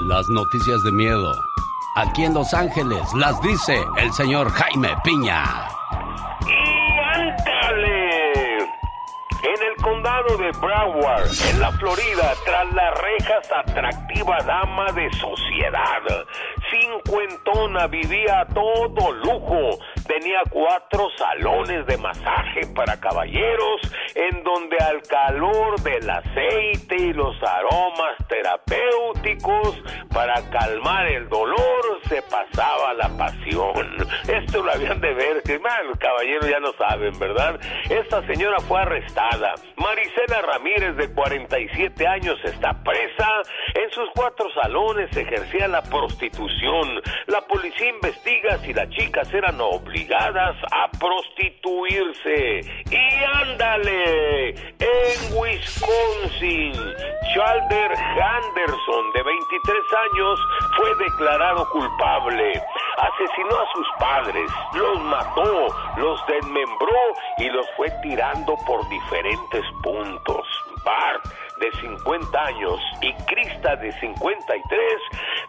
Las noticias de miedo. Aquí en Los Ángeles las dice el señor Jaime Piña. En el condado de Broward, en la Florida, tras las rejas, atractiva dama de sociedad. Cincuentona, vivía a todo lujo. Tenía cuatro salones de masaje para caballeros, en donde al calor del aceite y los aromas terapéuticos para calmar el dolor se pasaba la pasión. Esto lo habían de ver, que caballeros ya no saben, ¿verdad? Esta señora fue arrestada. Marisela Ramírez, de 47 años, está presa. En sus cuatro salones ejercía la prostitución. La policía investiga si las chicas eran obligadas a prostituirse. Y ándale, en Wisconsin, Chalder Henderson, de 23 años, fue declarado culpable. Asesinó a sus padres, los mató, los desmembró y los fue tirando por diferentes puntos. Bart, de 50 años, y Krista, de 53,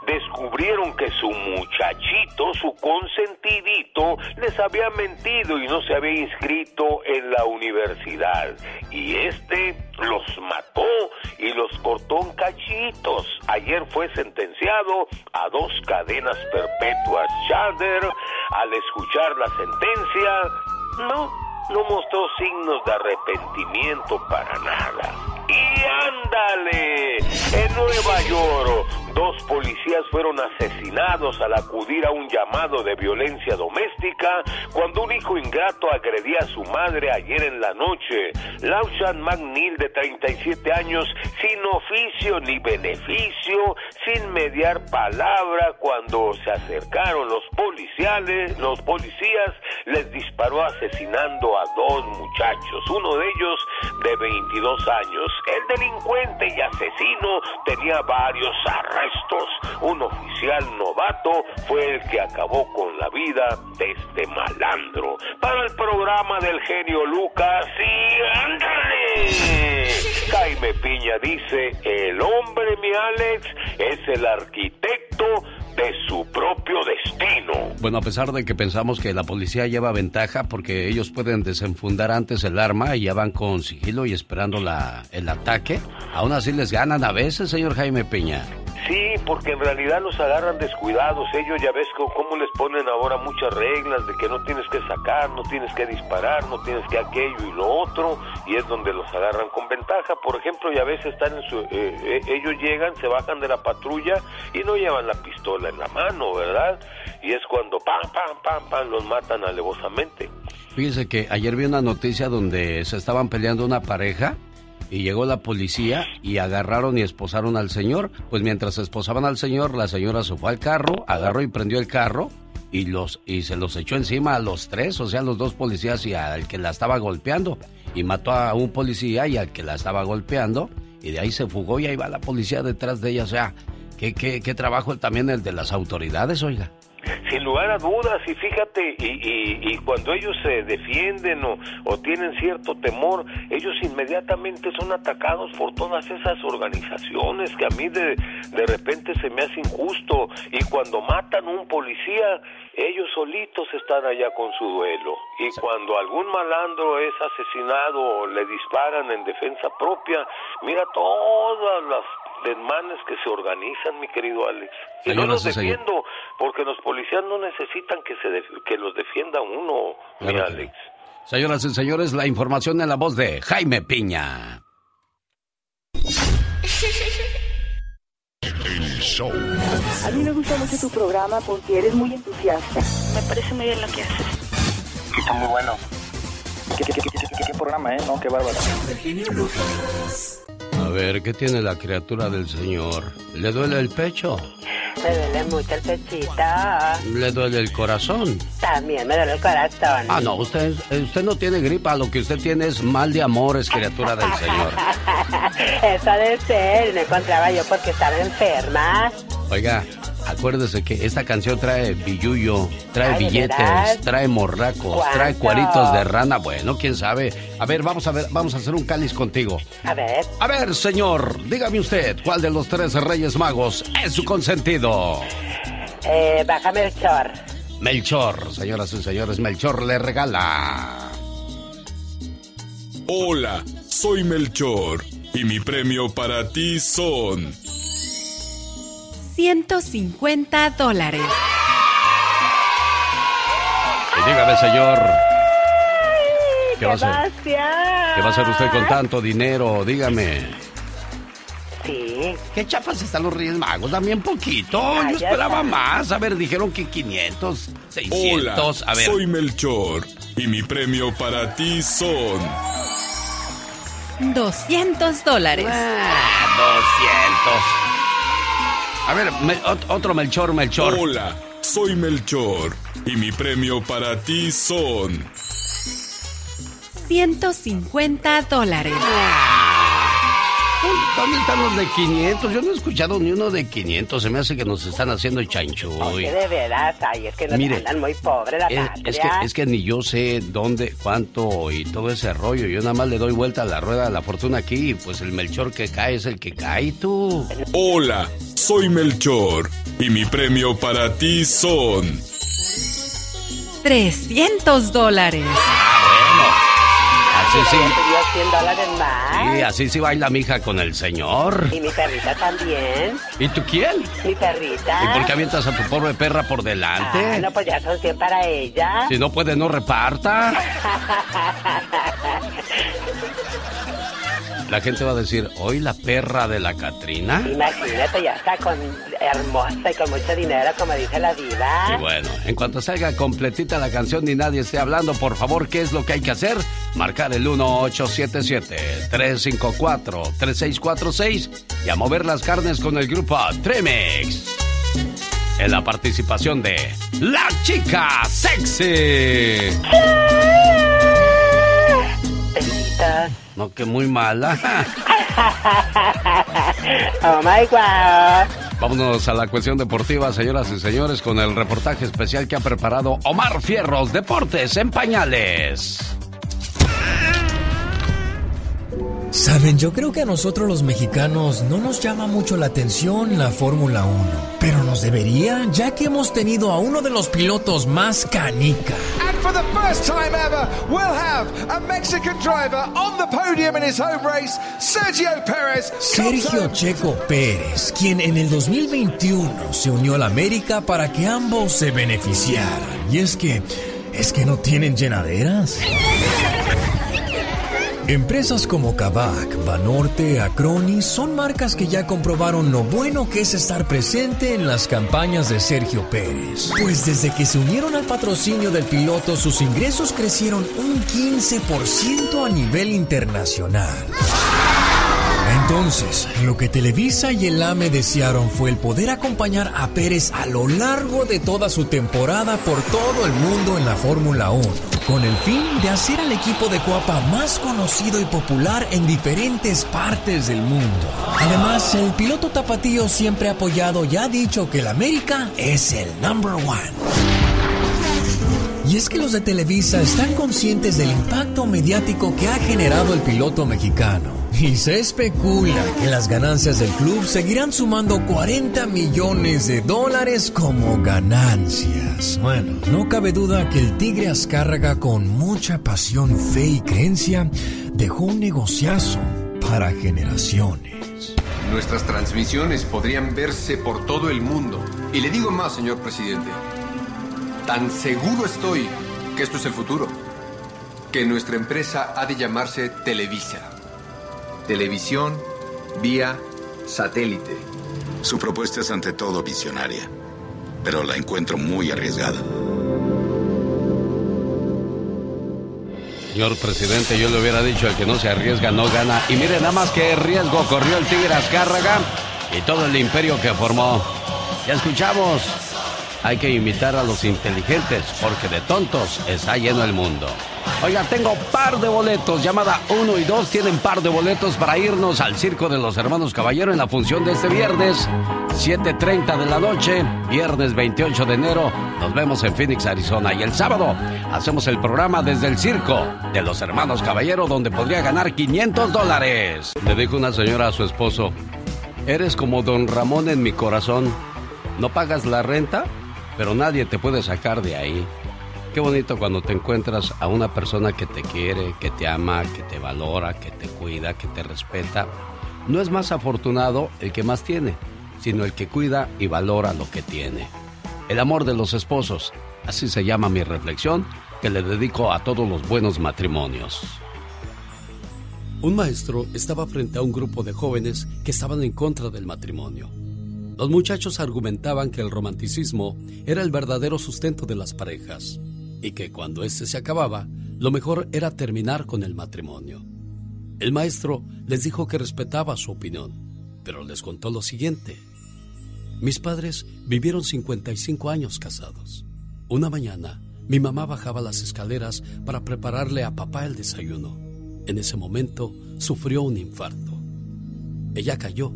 descubrieron que su muchachito, su consentidito, les había mentido y no se había inscrito en la universidad. Y este los mató y los cortó en cachitos. Ayer fue sentenciado a dos cadenas perpetuas. Shader, al escuchar la sentencia, no no mostró signos de arrepentimiento para nada. Y ándale, en Nueva York, dos policías fueron asesinados al acudir a un llamado de violencia doméstica cuando un hijo ingrato agredía a su madre ayer en la noche. Laushan McNeil, de 37 años, sin oficio ni beneficio, sin mediar palabra, cuando se acercaron los policiales, los policías les disparó asesinando a dos muchachos, uno de ellos de 22 años. El delincuente y asesino tenía varios arrestos. Un oficial novato fue el que acabó con la vida de este malandro. Para el programa del genio Lucas y ándale. Jaime Piña dice, el hombre, mi Alex, es el arquitecto de su propio destino. Bueno, a pesar de que pensamos que la policía lleva ventaja porque ellos pueden desenfundar antes el arma y ya van con sigilo y esperando el ataque, aún así les ganan a veces, señor Jaime Peña. Sí, porque en realidad los agarran descuidados. Ellos ya ves cómo les ponen ahora muchas reglas de que no tienes que sacar, no tienes que disparar, no tienes que aquello y lo otro, y es donde los agarran con ventaja. Por ejemplo, ya veces están en su, eh, eh, ellos llegan, se bajan de la patrulla y no llevan la pistola en la mano, ¿verdad? Y es cuando pam, pam, pam, pam, los matan alevosamente. Fíjese que ayer vi una noticia donde se estaban peleando una pareja y llegó la policía y agarraron y esposaron al señor. Pues mientras esposaban al señor, la señora se fue al carro, agarró y prendió el carro y los y se los echó encima a los tres, o sea, los dos policías y al que la estaba golpeando y mató a un policía y al que la estaba golpeando y de ahí se fugó y ahí va la policía detrás de ella, o sea, qué qué, qué trabajo también el de las autoridades, oiga. Sin lugar a dudas, y fíjate, y, y, cuando ellos se defienden o, o, tienen cierto temor, ellos inmediatamente son atacados por todas esas organizaciones que a mí de, de repente se me hace injusto. Y cuando matan un policía, ellos solitos están allá con su duelo. Y cuando algún malandro es asesinado o le disparan en defensa propia, mira todas las desmanes que se organizan, mi querido Alex. Y no los defiendo, porque los policías no necesitan que, se que los defienda uno, mi Alex. Señoras y señores, la información en la voz de Jaime Piña. A mí me gusta mucho tu programa porque eres muy entusiasta. Me parece muy bien lo que haces. Está muy bueno. ¿Qué, qué, qué, qué programa, eh? ¿No? Qué bárbaro. A ver, ¿qué tiene la criatura del Señor? ¿Le duele el pecho? Me duele mucho el pechito. ¿Le duele el corazón? También me duele el corazón. Ah, no, usted, usted no tiene gripa, lo que usted tiene es mal de amores, criatura del Señor. Eso de ser, me encontraba yo porque estaba enferma. Oiga, Acuérdese que esta canción trae billuyo, trae Ay, ¿de billetes, verdad? trae morracos, trae cuaritos de rana. Bueno, quién sabe. A ver, vamos a ver, vamos a hacer un cáliz contigo. A ver, A ver, señor, dígame usted, ¿cuál de los tres Reyes Magos es su consentido? eh, bájame el chor. Melchor, señoras y señores, Melchor le regala. Hola, soy Melchor y mi premio para ti son 150 dólares. Y dígame, señor, ¿qué va a hacer? Gracias. ¿Qué va a hacer usted con tanto dinero? Dígame. Sí, ¿Qué chapas están los Reyes Magos? También poquito. Yo Ay, ya esperaba está. más. A ver, dijeron que 500, 600. Hola, A ver. soy Melchor y mi premio para ti son 200 dólares. Ah, 200. A ver, me- otro Melchor, Melchor. Hola, soy Melchor y mi premio para ti son 150 dólares. ¿Dónde están los de 500? Yo no he escuchado ni uno de 500. Se me hace que nos están haciendo chanchuy. oye, de veras, ay, es que nos Mire, andan muy pobres la Es, es que, es que ni yo sé dónde, cuánto y todo ese rollo. Yo nada más le doy vuelta a la rueda de la fortuna aquí y pues el Melchor que cae es el que cae tú. Hola, soy Melchor y mi premio para ti son 300 dólares. Así sí. Me pidió 100 dólares más. Sí, así sí baila mi hija con el señor. Y mi perrita también. ¿Y tú quién? Mi perrita. ¿Y por qué avientas a tu pobre perra por Ah, delante? no, pues ya son 100 para ella. Si no puede, no reparta. La gente va a decir, hoy la perra de la Catrina. Imagínate, ya está con hermosa y con mucho dinero, como dice la diva. Y bueno, en cuanto salga completita la canción y nadie esté hablando, por favor, ¿qué es lo que hay que hacer? Marcar el 1877-354-3646 y a mover las carnes con el grupo Tremex. En la participación de La Chica Sexy. Besitos. No, que muy mala. oh my god. Vámonos a la cuestión deportiva, señoras y señores, con el reportaje especial que ha preparado Omar Fierros, Deportes en Pañales. Saben, yo creo que a nosotros los mexicanos no nos llama mucho la atención la Fórmula 1, pero nos debería, ya que hemos tenido a uno de los pilotos más canica. And for the first time ever, we'll have a Mexican driver on the podium in his home race, Sergio Perez. Sergio Checo Pérez, quien en el 2021 se unió a la América para que ambos se beneficiaran. Y es que, es que no tienen llenaderas. Empresas como Kavak, Banorte, Acroni son marcas que ya comprobaron lo bueno que es estar presente en las campañas de Sergio Pérez. Pues desde que se unieron al patrocinio del piloto, sus ingresos crecieron un 15% a nivel internacional. Entonces, lo que Televisa y el AME desearon fue el poder acompañar a Pérez a lo largo de toda su temporada por todo el mundo en la Fórmula 1, con el fin de hacer al equipo de Coapa más conocido y popular en diferentes partes del mundo. Además, el piloto tapatío siempre ha apoyado y ha dicho que el América es el number one. Y es que los de Televisa están conscientes del impacto mediático que ha generado el piloto mexicano. Y se especula que las ganancias del club seguirán sumando 40 millones de dólares como ganancias. Bueno, no cabe duda que el Tigre Azcárraga con mucha pasión, fe y creencia dejó un negociazo para generaciones. Nuestras transmisiones podrían verse por todo el mundo. Y le digo más, señor presidente. Tan seguro estoy que esto es el futuro. Que nuestra empresa ha de llamarse Televisa. Televisión vía satélite. Su propuesta es ante todo visionaria, pero la encuentro muy arriesgada. Señor presidente, yo le hubiera dicho, el que no se arriesga no gana. Y mire nada más que riesgo corrió el Tigre Azcárraga y todo el imperio que formó. Ya escuchamos. Hay que imitar a los inteligentes porque de tontos está lleno el mundo. Oiga, tengo par de boletos. Llamada 1 y 2 tienen par de boletos para irnos al Circo de los Hermanos Caballero en la función de este viernes, 7.30 de la noche, viernes 28 de enero. Nos vemos en Phoenix, Arizona. Y el sábado hacemos el programa desde el Circo de los Hermanos Caballero, donde podría ganar 500 dólares. Le dijo una señora a su esposo, eres como don Ramón en mi corazón. No pagas la renta, pero nadie te puede sacar de ahí. Qué bonito cuando te encuentras a una persona que te quiere, que te ama, que te valora, que te cuida, que te respeta. No es más afortunado el que más tiene, sino el que cuida y valora lo que tiene. El amor de los esposos, así se llama mi reflexión que le dedico a todos los buenos matrimonios. Un maestro estaba frente a un grupo de jóvenes que estaban en contra del matrimonio. Los muchachos argumentaban que el romanticismo era el verdadero sustento de las parejas y que cuando éste se acababa, lo mejor era terminar con el matrimonio. El maestro les dijo que respetaba su opinión, pero les contó lo siguiente. Mis padres vivieron 55 años casados. Una mañana, mi mamá bajaba las escaleras para prepararle a papá el desayuno. En ese momento, sufrió un infarto. Ella cayó.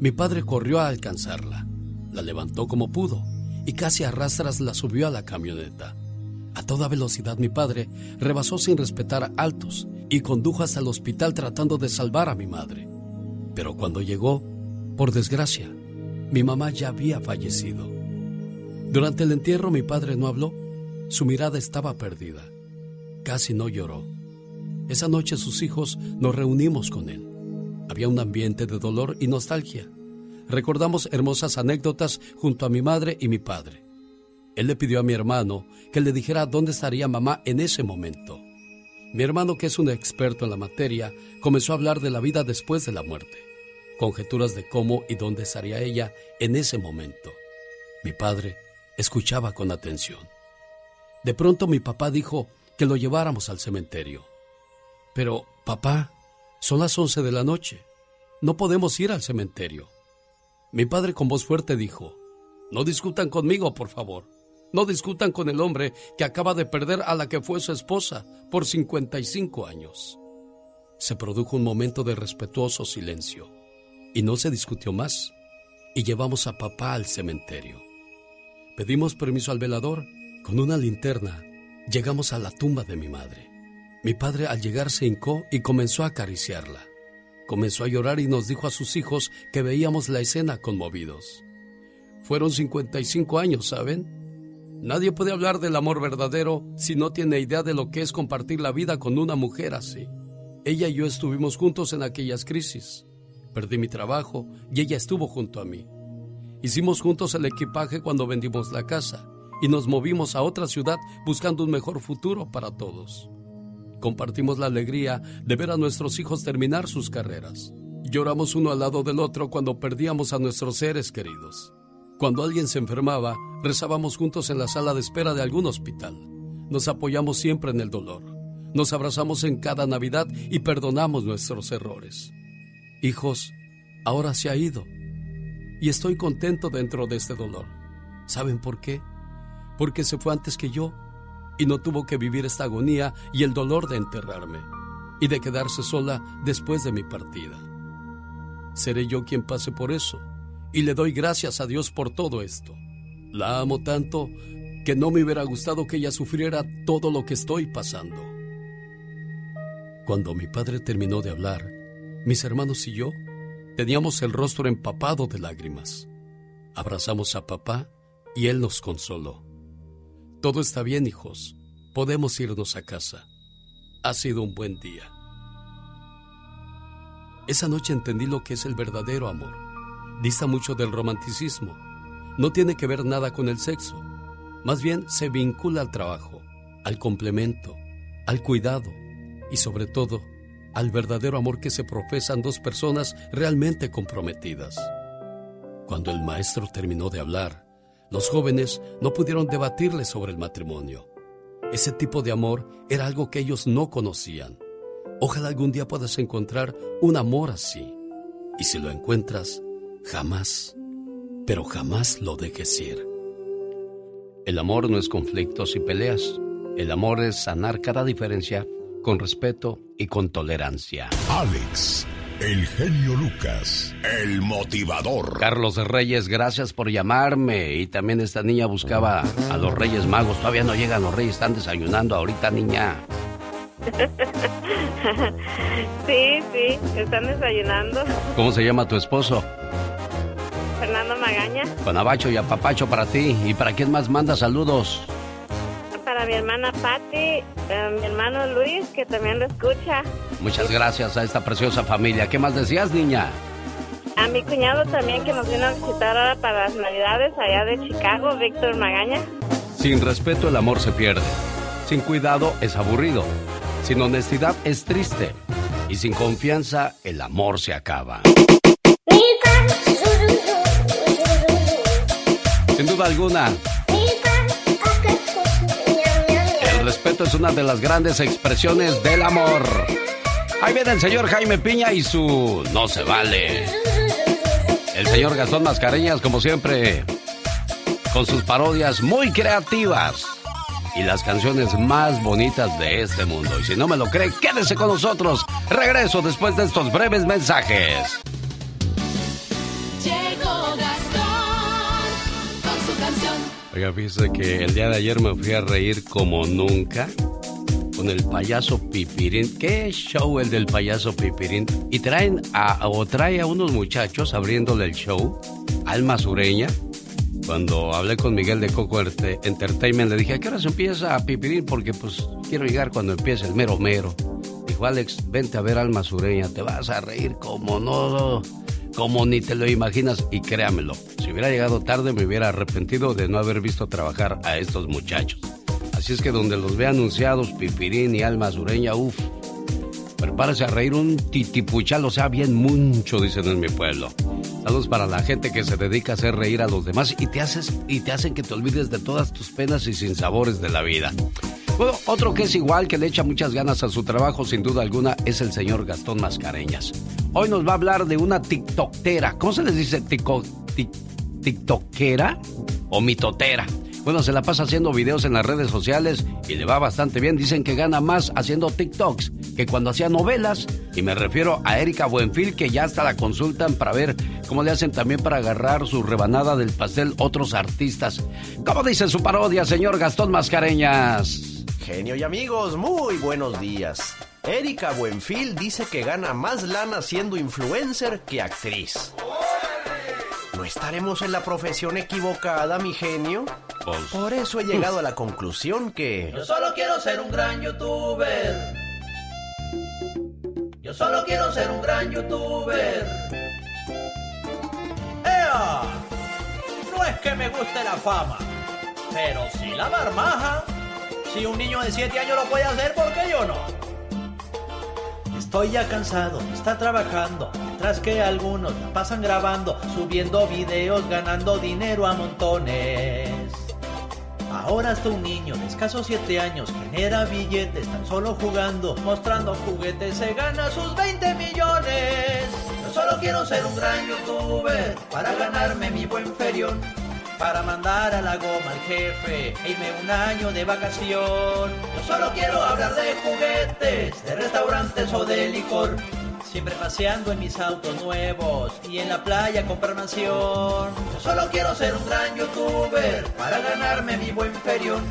Mi padre corrió a alcanzarla. La levantó como pudo y casi a rastras la subió a la camioneta. A toda velocidad mi padre rebasó sin respetar altos y condujo hasta el hospital tratando de salvar a mi madre. Pero cuando llegó, por desgracia, mi mamá ya había fallecido. Durante el entierro mi padre no habló, su mirada estaba perdida. Casi no lloró. Esa noche sus hijos nos reunimos con él. Había un ambiente de dolor y nostalgia. Recordamos hermosas anécdotas junto a mi madre y mi padre. Él le pidió a mi hermano que le dijera dónde estaría mamá en ese momento. Mi hermano, que es un experto en la materia, comenzó a hablar de la vida después de la muerte, conjeturas de cómo y dónde estaría ella en ese momento. Mi padre escuchaba con atención. De pronto mi papá dijo que lo lleváramos al cementerio. Pero, papá, son las once de la noche. No podemos ir al cementerio. Mi padre con voz fuerte dijo, no discutan conmigo, por favor. No discutan con el hombre que acaba de perder a la que fue su esposa por 55 años. Se produjo un momento de respetuoso silencio y no se discutió más y llevamos a papá al cementerio. Pedimos permiso al velador. Con una linterna llegamos a la tumba de mi madre. Mi padre al llegar se hincó y comenzó a acariciarla. Comenzó a llorar y nos dijo a sus hijos que veíamos la escena conmovidos. Fueron 55 años, ¿saben? Nadie puede hablar del amor verdadero si no tiene idea de lo que es compartir la vida con una mujer así. Ella y yo estuvimos juntos en aquellas crisis. Perdí mi trabajo y ella estuvo junto a mí. Hicimos juntos el equipaje cuando vendimos la casa y nos movimos a otra ciudad buscando un mejor futuro para todos. Compartimos la alegría de ver a nuestros hijos terminar sus carreras. Lloramos uno al lado del otro cuando perdíamos a nuestros seres queridos. Cuando alguien se enfermaba, rezábamos juntos en la sala de espera de algún hospital. Nos apoyamos siempre en el dolor. Nos abrazamos en cada Navidad y perdonamos nuestros errores. Hijos, ahora se ha ido. Y estoy contento dentro de este dolor. ¿Saben por qué? Porque se fue antes que yo y no tuvo que vivir esta agonía y el dolor de enterrarme y de quedarse sola después de mi partida. Seré yo quien pase por eso y le doy gracias a Dios por todo esto. La amo tanto que no me hubiera gustado que ella sufriera todo lo que estoy pasando. Cuando mi padre terminó de hablar, mis hermanos y yo teníamos el rostro empapado de lágrimas. Abrazamos a papá y él nos consoló. Todo está bien, hijos. Podemos irnos a casa. Ha sido un buen día. Esa noche entendí lo que es el verdadero amor dista mucho del romanticismo. No tiene que ver nada con el sexo. Más bien se vincula al trabajo, al complemento, al cuidado y sobre todo al verdadero amor que se profesan dos personas realmente comprometidas. Cuando el maestro terminó de hablar, los jóvenes no pudieron debatirle sobre el matrimonio. Ese tipo de amor era algo que ellos no conocían. Ojalá algún día puedas encontrar un amor así. Y si lo encuentras, Jamás, pero jamás lo dejes ir. El amor no es conflictos y peleas, El amor es sanar cada diferencia con respeto y con tolerancia. Alex, el genio Lucas, el motivador. Carlos Reyes, gracias por llamarme. Y también esta niña buscaba a los Reyes Magos. Todavía no llegan los Reyes, están desayunando ahorita, niña. Sí, sí, están desayunando. ¿Cómo se llama tu esposo? Con abacho y apapacho para ti. ¿Y para quién más manda saludos? Para mi hermana Patti, eh, mi hermano Luis, que también lo escucha. Muchas gracias a esta preciosa familia. ¿Qué más decías, niña? A mi cuñado también que nos vino a visitar ahora para las navidades allá de Chicago, Víctor Magaña. Sin respeto el amor se pierde. Sin cuidado es aburrido. Sin honestidad es triste. Y sin confianza el amor se acaba. Duda alguna, el respeto es una de las grandes expresiones del amor. Ahí viene el señor Jaime Piña y su No se vale. El señor Gastón Mascareñas, como siempre, con sus parodias muy creativas y las canciones más bonitas de este mundo. Y si no me lo cree, quédese con nosotros. Regreso después de estos breves mensajes. Oiga, fíjese que el día de ayer me fui a reír como nunca con el payaso Pipirín. ¿Qué show el del payaso Pipirín? Y traen a, o trae a unos muchachos abriéndole el show, Alma Sureña. Cuando hablé con Miguel de Coco Entertainment, le dije, ¿a qué hora se empieza Pipirín? Porque pues quiero llegar cuando empiece el mero mero. Dijo, Alex, vente a ver Alma Sureña, te vas a reír como no como ni te lo imaginas y créamelo, si hubiera llegado tarde me hubiera arrepentido de no haber visto trabajar a estos muchachos. Así es que donde los ve anunciados, Pipirín y Alma Sureña, uff, prepárese a reír un titipuchal, o sea, bien mucho, dicen en mi pueblo. Saludos para la gente que se dedica a hacer reír a los demás y te, haces, y te hacen que te olvides de todas tus penas y sinsabores de la vida. Bueno, otro que es igual, que le echa muchas ganas a su trabajo, sin duda alguna, es el señor Gastón Mascareñas. Hoy nos va a hablar de una tiktokera. ¿Cómo se les dice tiktokera o mitotera? Bueno, se la pasa haciendo videos en las redes sociales y le va bastante bien. Dicen que gana más haciendo TikToks que cuando hacía novelas. Y me refiero a Erika Buenfil, que ya hasta la consultan para ver cómo le hacen también para agarrar su rebanada del pastel otros artistas. ¿Cómo dice su parodia, señor Gastón Mascareñas? Genio y amigos, muy buenos días. Erika Buenfil dice que gana más lana siendo influencer que actriz. ¿No estaremos en la profesión equivocada, mi genio? Pues, Por eso he llegado a la conclusión que... Yo solo quiero ser un gran youtuber. Yo solo quiero ser un gran youtuber. ¡Ea! No es que me guste la fama, pero sí la marmaja. Si un niño de 7 años lo puede hacer, ¿por qué yo no? Estoy ya cansado, está trabajando, mientras que algunos la pasan grabando, subiendo videos, ganando dinero a montones. Ahora hasta un niño de escasos 7 años genera billetes tan solo jugando, mostrando juguetes, se gana sus 20 millones. Yo solo quiero ser un gran youtuber para ganarme mi buen ferión para mandar a la goma al jefe e irme un año de vacación. Yo solo quiero hablar de juguetes, de restaurantes o de licor. Siempre paseando en mis autos nuevos y en la playa comprar mansión. Yo solo quiero ser un gran youtuber para ganarme mi buen ferión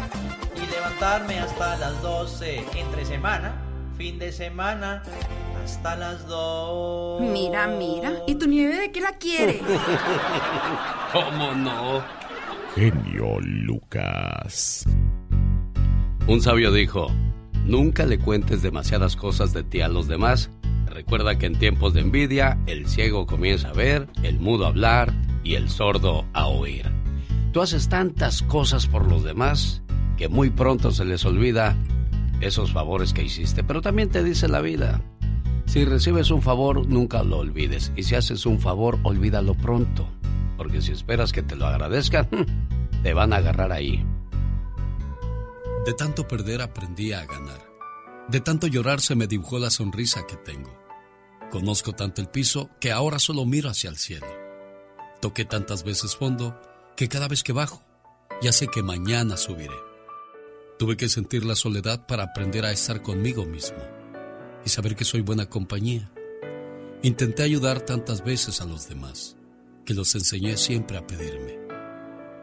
y levantarme hasta las 12 entre semana, fin de semana, hasta las 2. Mira, mira. ¿Y tu nieve de qué la quieres? ¿Cómo no? Genio Lucas. Un sabio dijo, nunca le cuentes demasiadas cosas de ti a los demás. Recuerda que en tiempos de envidia, el ciego comienza a ver, el mudo a hablar y el sordo a oír. Tú haces tantas cosas por los demás que muy pronto se les olvida esos favores que hiciste. Pero también te dice la vida, si recibes un favor, nunca lo olvides. Y si haces un favor, olvídalo pronto. Porque si esperas que te lo agradezcan, te van a agarrar ahí. De tanto perder aprendí a ganar. De tanto llorar se me dibujó la sonrisa que tengo. Conozco tanto el piso que ahora solo miro hacia el cielo. Toqué tantas veces fondo que cada vez que bajo ya sé que mañana subiré. Tuve que sentir la soledad para aprender a estar conmigo mismo y saber que soy buena compañía. Intenté ayudar tantas veces a los demás que los enseñé siempre a pedirme.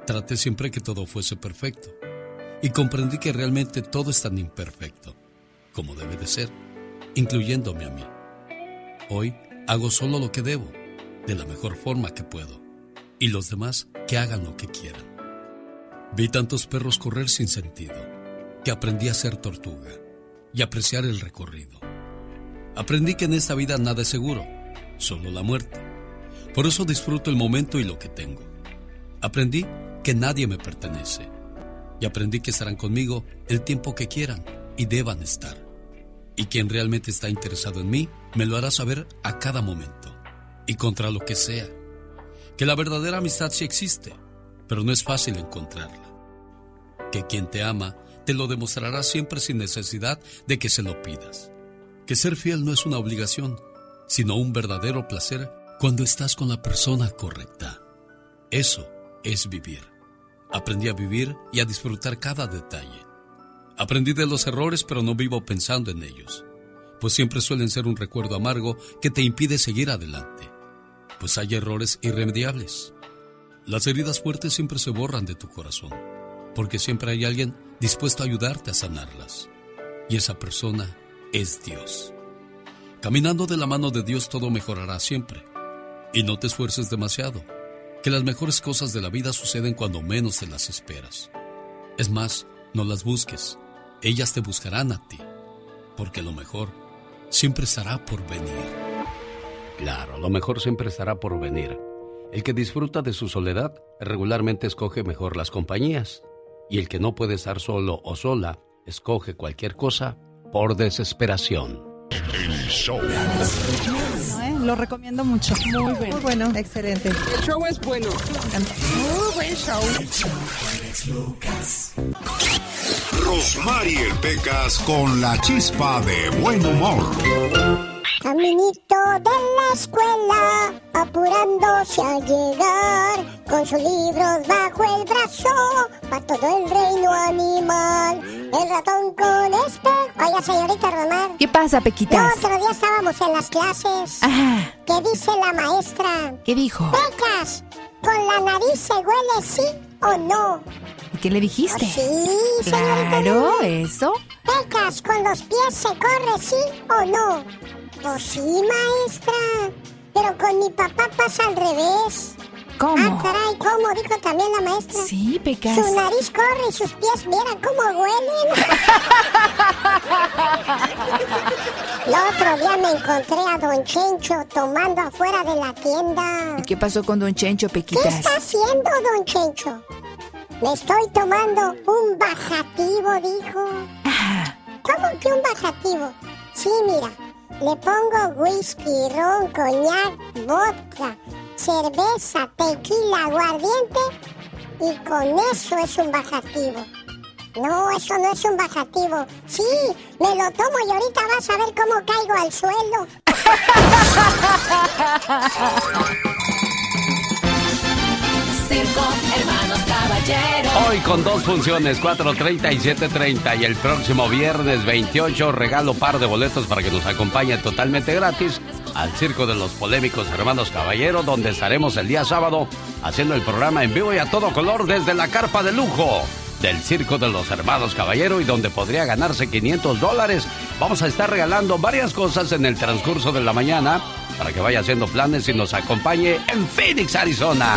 Traté siempre que todo fuese perfecto y comprendí que realmente todo es tan imperfecto como debe de ser, incluyéndome a mí. Hoy hago solo lo que debo, de la mejor forma que puedo, y los demás que hagan lo que quieran. Vi tantos perros correr sin sentido, que aprendí a ser tortuga y apreciar el recorrido. Aprendí que en esta vida nada es seguro, solo la muerte. Por eso disfruto el momento y lo que tengo. Aprendí que nadie me pertenece. Y aprendí que estarán conmigo el tiempo que quieran y deban estar. Y quien realmente está interesado en mí me lo hará saber a cada momento y contra lo que sea. Que la verdadera amistad sí existe, pero no es fácil encontrarla. Que quien te ama te lo demostrará siempre sin necesidad de que se lo pidas. Que ser fiel no es una obligación, sino un verdadero placer cuando estás con la persona correcta. Eso es vivir. Aprendí a vivir y a disfrutar cada detalle. Aprendí de los errores, pero no vivo pensando en ellos, pues siempre suelen ser un recuerdo amargo que te impide seguir adelante, pues hay errores irremediables. Las heridas fuertes siempre se borran de tu corazón, porque siempre hay alguien dispuesto a ayudarte a sanarlas, y esa persona es Dios. Caminando de la mano de Dios todo mejorará siempre, y no te esfuerces demasiado, que las mejores cosas de la vida suceden cuando menos te las esperas. Es más, no las busques, ellas te buscarán a ti, porque lo mejor siempre estará por venir. Claro, lo mejor siempre estará por venir. El que disfruta de su soledad regularmente escoge mejor las compañías, y el que no puede estar solo o sola escoge cualquier cosa por desesperación. El show. ¿eh? Lo recomiendo mucho. Muy bueno. Muy bueno, excelente. El show es bueno. Muy buen show. Rosmarie Pecas con la chispa de buen humor. Caminito de la escuela, apurándose a llegar, con sus libros bajo el brazo, para todo el reino animal, el ratón con espejo. Oiga, señorita Romar. ¿Qué pasa, Pequitas? El otro día estábamos en las clases. Ajá. ¿Qué dice la maestra? ¿Qué dijo? Pecas, ¿con la nariz se huele sí o no? ¿Y qué le dijiste? Sí, señorita Claro, eso. Pecas, ¿con los pies se corre sí o no? Pues sí, maestra. Pero con mi papá pasa al revés. ¿Cómo? Ah, caray, ¿cómo? Dijo también la maestra. Sí, Pecas. Su nariz corre y sus pies, mira cómo huelen. El otro día me encontré a Don Chencho tomando afuera de la tienda. ¿Y qué pasó con Don Chencho, ¿Qué Pequitas? está haciendo, Don Chencho? Me estoy tomando un bajativo, dijo. ¿Cómo que un bajativo? Sí, mira, le pongo whisky, ron, coñac, vodka, cerveza, tequila, aguardiente y con eso es un bajativo. No, eso no es un bajativo. Sí, me lo tomo y ahorita vas a ver cómo caigo al suelo. Hoy con dos funciones, 4.30 y 7.30 y el próximo viernes 28 regalo par de boletos para que nos acompañe totalmente gratis al Circo de los Polémicos Hermanos Caballero donde estaremos el día sábado haciendo el programa en vivo y a todo color desde la carpa de lujo del Circo de los Hermanos Caballero y donde podría ganarse 500 dólares. Vamos a estar regalando varias cosas en el transcurso de la mañana para que vaya haciendo planes y nos acompañe en Phoenix, Arizona.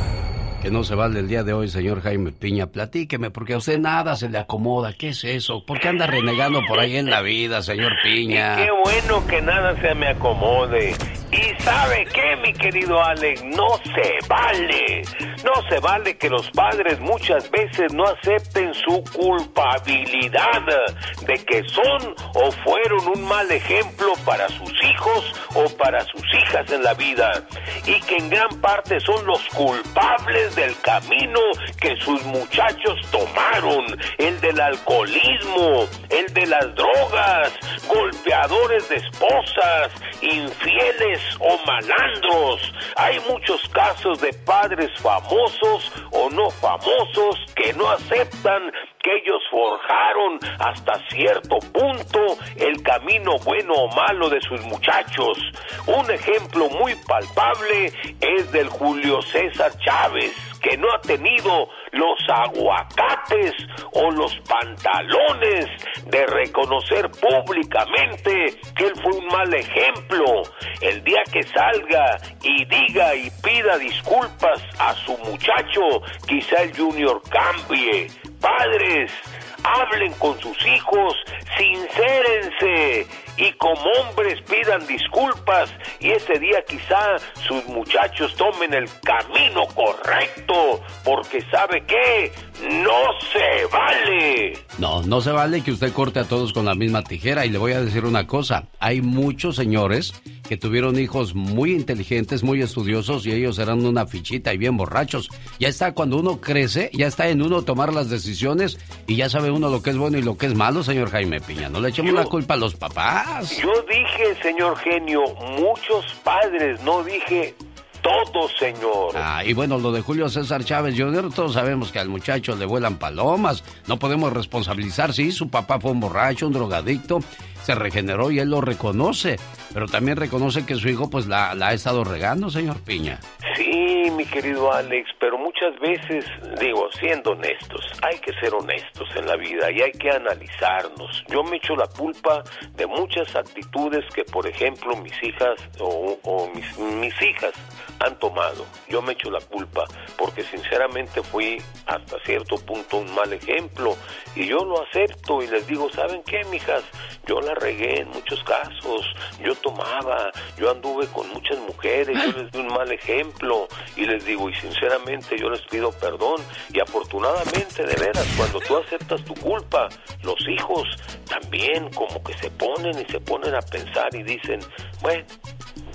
Que no se vale el día de hoy, señor Jaime Piña. Platíqueme, porque a usted nada se le acomoda. ¿Qué es eso? ¿Por qué anda renegando por ahí en la vida, señor Piña? Qué bueno que nada se me acomode. Y sabe qué, mi querido Alex, no se vale. No se vale que los padres muchas veces no acepten su culpabilidad de que son o fueron un mal ejemplo para sus hijos o para sus hijas en la vida. Y que en gran parte son los culpables del camino que sus muchachos tomaron. El del alcoholismo, el de las drogas, golpeadores de esposas, infieles o malandros. Hay muchos casos de padres famosos o no famosos que no aceptan que ellos forjaron hasta cierto punto el camino bueno o malo de sus muchachos. Un ejemplo muy palpable es del Julio César Chávez, que no ha tenido los aguacates o los pantalones de reconocer públicamente que él fue un mal ejemplo. El día que salga y diga y pida disculpas a su muchacho, quizá el Junior cambie. Padres, hablen con sus hijos, sincérense y como hombres pidan disculpas y ese día quizá sus muchachos tomen el camino correcto porque sabe que no se vale. No, no se vale que usted corte a todos con la misma tijera. Y le voy a decir una cosa, hay muchos señores que tuvieron hijos muy inteligentes, muy estudiosos y ellos eran una fichita y bien borrachos. Ya está, cuando uno crece, ya está en uno tomar las decisiones y ya sabe uno lo que es bueno y lo que es malo, señor Jaime Piña. No le echemos la culpa a los papás. Yo dije, señor genio, muchos padres, no dije todo, señor. Ah, y bueno, lo de Julio César Chávez Jr., todos sabemos que al muchacho le vuelan palomas. No podemos responsabilizar, sí, su papá fue un borracho, un drogadicto, se regeneró y él lo reconoce. Pero también reconoce que su hijo, pues, la, la ha estado regando, señor Piña. Sí, mi querido Alex, pero muchas veces, digo, siendo honestos, hay que ser honestos en la vida y hay que analizarnos. Yo me echo la culpa de muchas actitudes que, por ejemplo, mis hijas o, o mis, mis hijas han tomado. Yo me echo la culpa porque sinceramente fui hasta cierto punto un mal ejemplo y yo lo acepto y les digo, ¿saben qué, mijas? Yo la regué en muchos casos, yo tomaba, yo anduve con muchas mujeres, yo les di un mal ejemplo y les digo, y sinceramente yo les pido perdón y afortunadamente de veras, cuando tú aceptas tu culpa, los hijos también como que se ponen y se ponen a pensar y dicen, bueno,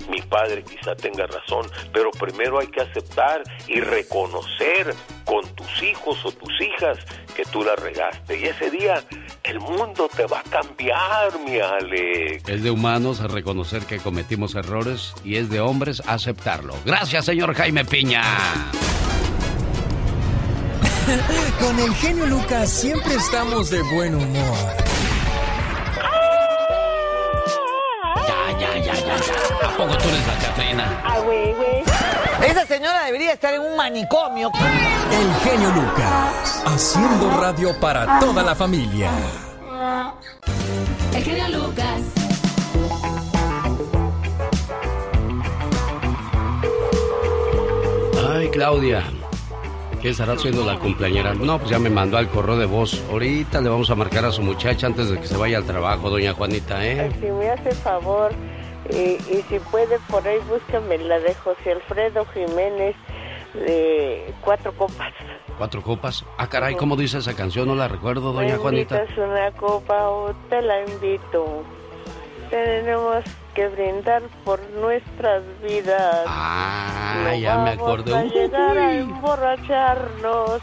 mi padre quizá tenga razón, pero primero hay que aceptar y reconocer con tus hijos o tus hijas que tú la regaste. Y ese día el mundo te va a cambiar, mi Alex. Es de humanos reconocer que cometimos errores y es de hombres aceptarlo. Gracias, señor Jaime Piña. Con el genio Lucas siempre estamos de buen humor. Ya, ya, ya, ya, ya. ¿A poco tú eres la Catrina? Ah, güey, güey. Esa señora debería estar en un manicomio. El genio Lucas, haciendo radio para toda la familia. El genio Lucas. Ay, Claudia. ¿Qué estará haciendo la cumpleañera? No, pues ya me mandó al correo de voz. Ahorita le vamos a marcar a su muchacha antes de que se vaya al trabajo, doña Juanita, ¿eh? Si me hace favor, y, y si puede por ahí, búscame la de José Alfredo Jiménez de Cuatro Copas. ¿Cuatro copas? Ah, caray, ¿cómo dice esa canción? No la recuerdo, doña ¿Me Juanita. invitas una copa o te la invito? Tenemos que brindar por nuestras vidas. Ah, No ya me vamos acordé. a llegar a emborracharnos.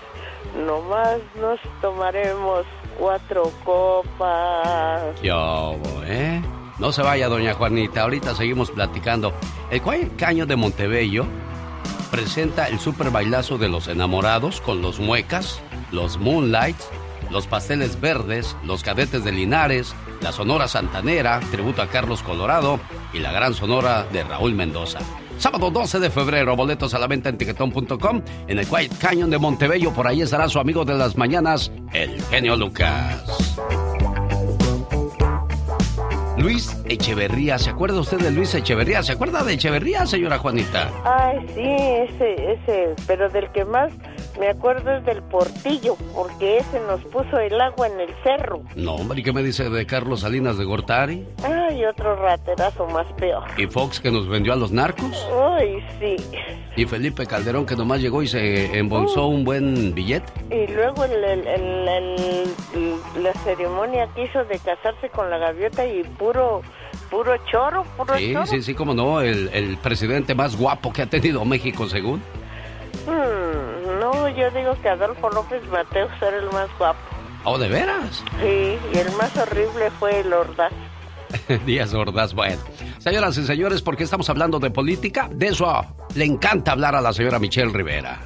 Nomás nos tomaremos cuatro copas. ¿Qué hubo, eh? No se vaya, doña Juanita. Ahorita seguimos platicando. El Caño de Montebello presenta el super bailazo de los enamorados con los muecas, los moonlights, los pasteles verdes, los cadetes de Linares, la Sonora Santanera, tributo a Carlos Colorado y la gran Sonora de Raúl Mendoza. Sábado 12 de febrero, boletos a la venta en tiquetón.com en el Quiet Canyon de Montebello. Por ahí estará su amigo de las mañanas, el genio Lucas. Luis Echeverría, ¿se acuerda usted de Luis Echeverría? ¿Se acuerda de Echeverría, señora Juanita? Ay, sí, ese, ese, pero del que más Me acuerdo es del Portillo, porque ese nos puso el agua en el cerro. No, hombre, ¿y qué me dice de Carlos Salinas de Gortari? Ay, otro raterazo más peor. ¿Y Fox que nos vendió a los narcos? Ay, sí. ¿Y Felipe Calderón que nomás llegó y se embolsó un buen billete? Y luego el, el- el- el- la ceremonia que hizo de casarse con la gaviota y puro, puro choro, puro Sí, choro. sí, sí, como no, el, el presidente más guapo que ha tenido México, según. Mm, no, yo digo que Adolfo López Mateos era el más guapo. ¿Oh, de veras? Sí, y el más horrible fue el Ordaz. Díaz Ordaz, bueno. Señoras y señores, ¿por qué estamos hablando de política? De eso le encanta hablar a la señora Michelle Rivera.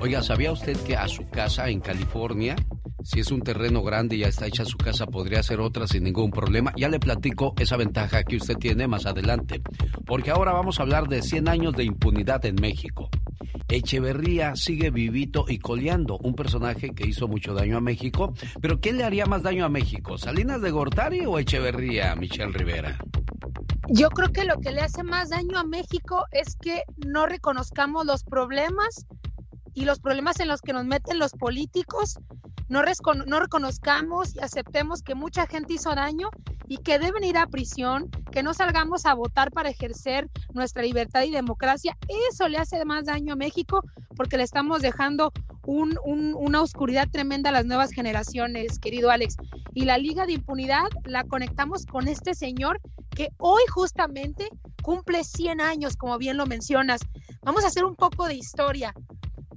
Oiga, ¿sabía usted que a su casa en California, si es un terreno grande y ya está hecha su casa, podría ser otra sin ningún problema? Ya le platico esa ventaja que usted tiene más adelante. Porque ahora vamos a hablar de 100 años de impunidad en México. Echeverría sigue vivito y coleando, un personaje que hizo mucho daño a México. Pero ¿quién le haría más daño a México? ¿Salinas de Gortari o Echeverría, Michelle Rivera? Yo creo que lo que le hace más daño a México es que no reconozcamos los problemas y los problemas en los que nos meten los políticos, no, rescono- no reconozcamos y aceptemos que mucha gente hizo daño y que deben ir a prisión, que no salgamos a votar para ejercer nuestra libertad y democracia. Eso le hace más daño a México porque le estamos dejando un- un- una oscuridad tremenda a las nuevas generaciones, querido Alex. Y la Liga de Impunidad la conectamos con este señor que hoy justamente cumple 100 años, como bien lo mencionas. Vamos a hacer un poco de historia.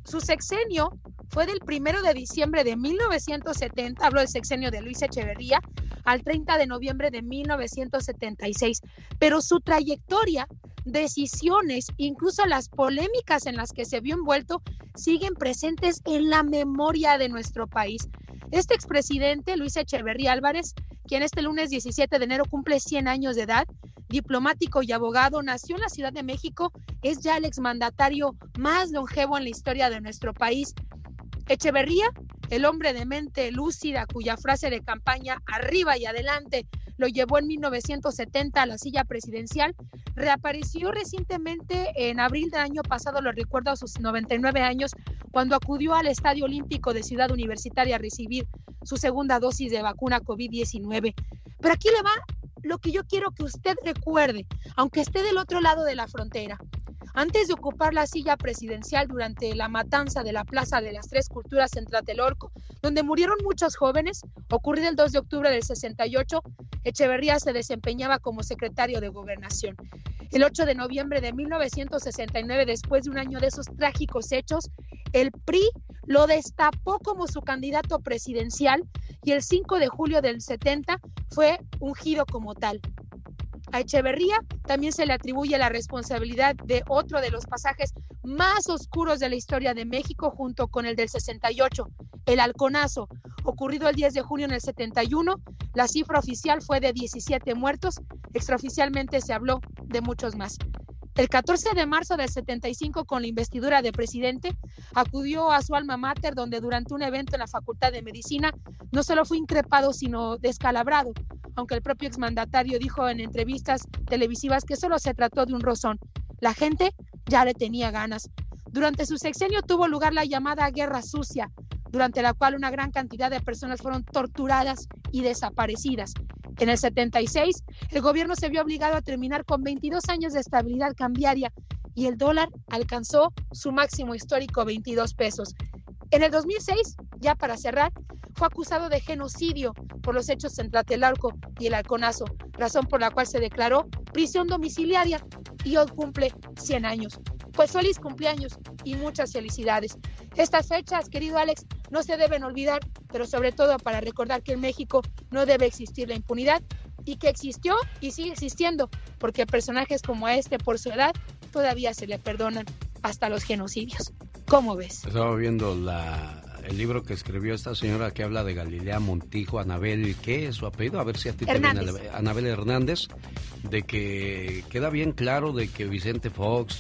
Su sexenio fue del primero de diciembre de 1970, hablo del sexenio de Luis Echeverría, al 30 de noviembre de 1976. Pero su trayectoria, decisiones, incluso las polémicas en las que se vio envuelto, siguen presentes en la memoria de nuestro país. Este expresidente, Luis Echeverría Álvarez, quien este lunes 17 de enero cumple 100 años de edad, diplomático y abogado, nació en la Ciudad de México, es ya el exmandatario más longevo en la historia de nuestro país. Echeverría, el hombre de mente lúcida cuya frase de campaña arriba y adelante lo llevó en 1970 a la silla presidencial, reapareció recientemente en abril del año pasado, lo recuerdo a sus 99 años, cuando acudió al Estadio Olímpico de Ciudad Universitaria a recibir su segunda dosis de vacuna COVID-19. Pero aquí le va lo que yo quiero que usted recuerde, aunque esté del otro lado de la frontera. Antes de ocupar la silla presidencial durante la matanza de la Plaza de las Tres Culturas en Tlatelolco, donde murieron muchos jóvenes, ocurrido el 2 de octubre del 68, Echeverría se desempeñaba como secretario de Gobernación. El 8 de noviembre de 1969, después de un año de esos trágicos hechos, el PRI lo destapó como su candidato presidencial y el 5 de julio del 70 fue ungido como tal. A Echeverría también se le atribuye la responsabilidad de otro de los pasajes más oscuros de la historia de México junto con el del 68, el halconazo, ocurrido el 10 de junio en el 71. La cifra oficial fue de 17 muertos, extraoficialmente se habló de muchos más. El 14 de marzo del 75, con la investidura de presidente, acudió a su alma mater, donde durante un evento en la Facultad de Medicina no solo fue increpado, sino descalabrado, aunque el propio exmandatario dijo en entrevistas televisivas que solo se trató de un rozón. La gente ya le tenía ganas. Durante su sexenio tuvo lugar la llamada Guerra Sucia, durante la cual una gran cantidad de personas fueron torturadas y desaparecidas. En el 76, el gobierno se vio obligado a terminar con 22 años de estabilidad cambiaria y el dólar alcanzó su máximo histórico 22 pesos. En el 2006, ya para cerrar, fue acusado de genocidio por los hechos en Tlatelolco y el Halconazo, razón por la cual se declaró prisión domiciliaria y hoy cumple 100 años. Pues feliz cumpleaños y muchas felicidades. Estas fechas, querido Alex, no se deben olvidar, pero sobre todo para recordar que en México no debe existir la impunidad y que existió y sigue existiendo, porque personajes como este, por su edad, todavía se le perdonan hasta los genocidios. ¿Cómo ves? Estaba viendo la, el libro que escribió esta señora que habla de Galilea Montijo, Anabel, ¿qué es su apellido? A ver si a ti te viene Hernández. Anabel Hernández, de que queda bien claro de que Vicente Fox,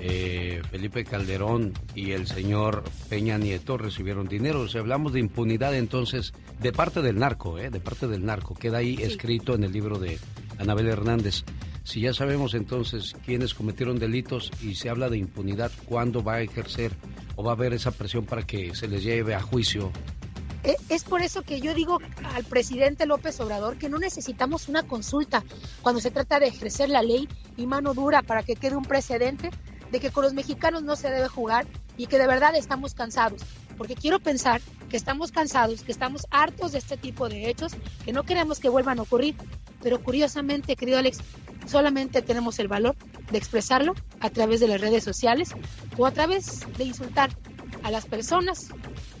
eh, Felipe Calderón y el señor Peña Nieto recibieron dinero. Si hablamos de impunidad, entonces, de parte del narco, ¿eh? de parte del narco, queda ahí escrito en el libro de Anabel Hernández. Si ya sabemos entonces quiénes cometieron delitos y se habla de impunidad, ¿cuándo va a ejercer ¿O va a haber esa presión para que se les lleve a juicio? E, es por eso que yo digo al presidente López Obrador que no necesitamos una consulta cuando se trata de ejercer la ley y mano dura para que quede un precedente de que con los mexicanos no se debe jugar y que de verdad estamos cansados. Porque quiero pensar que estamos cansados, que estamos hartos de este tipo de hechos, que no queremos que vuelvan a ocurrir. Pero curiosamente, querido Alex, solamente tenemos el valor de expresarlo a través de las redes sociales o a través de insultar a las personas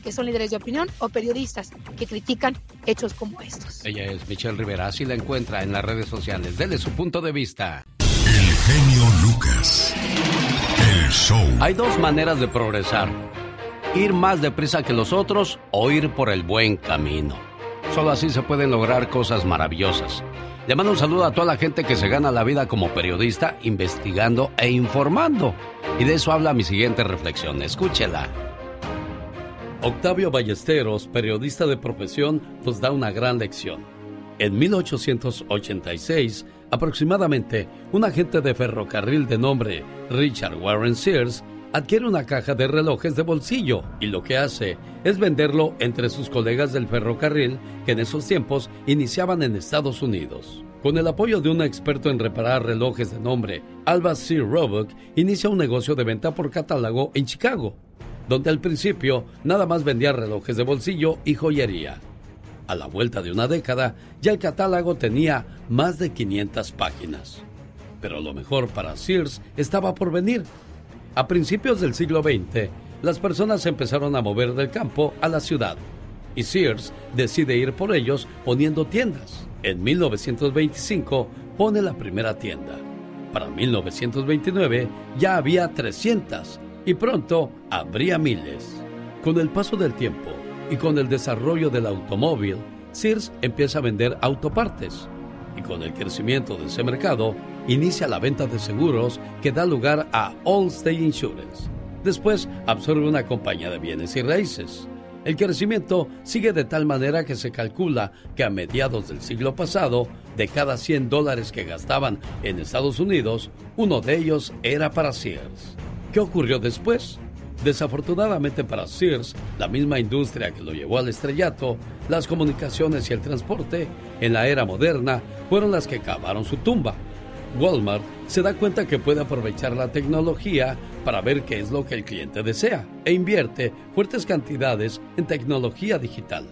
que son líderes de opinión o periodistas que critican hechos como estos. Ella es Michelle Rivera, así la encuentra en las redes sociales. Dele su punto de vista. El genio Lucas. El show. Hay dos maneras de progresar. Ir más deprisa que los otros o ir por el buen camino. Solo así se pueden lograr cosas maravillosas. Le mando un saludo a toda la gente que se gana la vida como periodista, investigando e informando. Y de eso habla mi siguiente reflexión. Escúchela. Octavio Ballesteros, periodista de profesión, nos da una gran lección. En 1886, aproximadamente, un agente de ferrocarril de nombre Richard Warren Sears adquiere una caja de relojes de bolsillo y lo que hace es venderlo entre sus colegas del ferrocarril que en esos tiempos iniciaban en Estados Unidos. Con el apoyo de un experto en reparar relojes de nombre Alba C. Roebuck, inicia un negocio de venta por catálogo en Chicago, donde al principio nada más vendía relojes de bolsillo y joyería. A la vuelta de una década, ya el catálogo tenía más de 500 páginas. Pero lo mejor para Sears estaba por venir. A principios del siglo XX, las personas empezaron a mover del campo a la ciudad y Sears decide ir por ellos poniendo tiendas. En 1925 pone la primera tienda. Para 1929 ya había 300 y pronto habría miles. Con el paso del tiempo y con el desarrollo del automóvil, Sears empieza a vender autopartes y con el crecimiento de ese mercado inicia la venta de seguros que da lugar a Allstate Insurance. Después absorbe una compañía de bienes y raíces. El crecimiento sigue de tal manera que se calcula que a mediados del siglo pasado, de cada 100 dólares que gastaban en Estados Unidos, uno de ellos era para Sears. ¿Qué ocurrió después? Desafortunadamente para Sears, la misma industria que lo llevó al estrellato, las comunicaciones y el transporte, en la era moderna, fueron las que cavaron su tumba. Walmart se da cuenta que puede aprovechar la tecnología para ver qué es lo que el cliente desea e invierte fuertes cantidades en tecnología digital.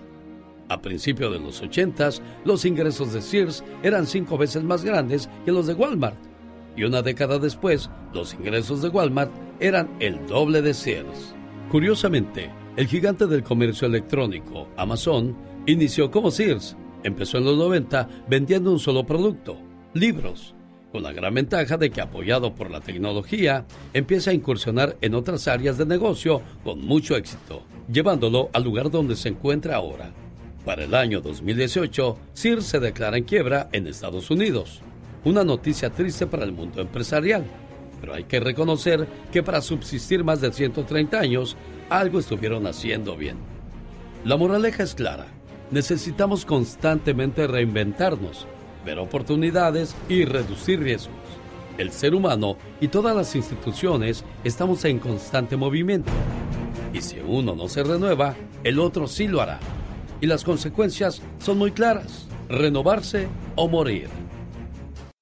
A principios de los 80, los ingresos de Sears eran cinco veces más grandes que los de Walmart. Y una década después, los ingresos de Walmart eran el doble de Sears. Curiosamente, el gigante del comercio electrónico, Amazon, inició como Sears. Empezó en los 90 vendiendo un solo producto, libros, con la gran ventaja de que apoyado por la tecnología, empieza a incursionar en otras áreas de negocio con mucho éxito, llevándolo al lugar donde se encuentra ahora. Para el año 2018, Sears se declara en quiebra en Estados Unidos. Una noticia triste para el mundo empresarial, pero hay que reconocer que para subsistir más de 130 años, algo estuvieron haciendo bien. La moraleja es clara, necesitamos constantemente reinventarnos, ver oportunidades y reducir riesgos. El ser humano y todas las instituciones estamos en constante movimiento. Y si uno no se renueva, el otro sí lo hará. Y las consecuencias son muy claras. Renovarse o morir.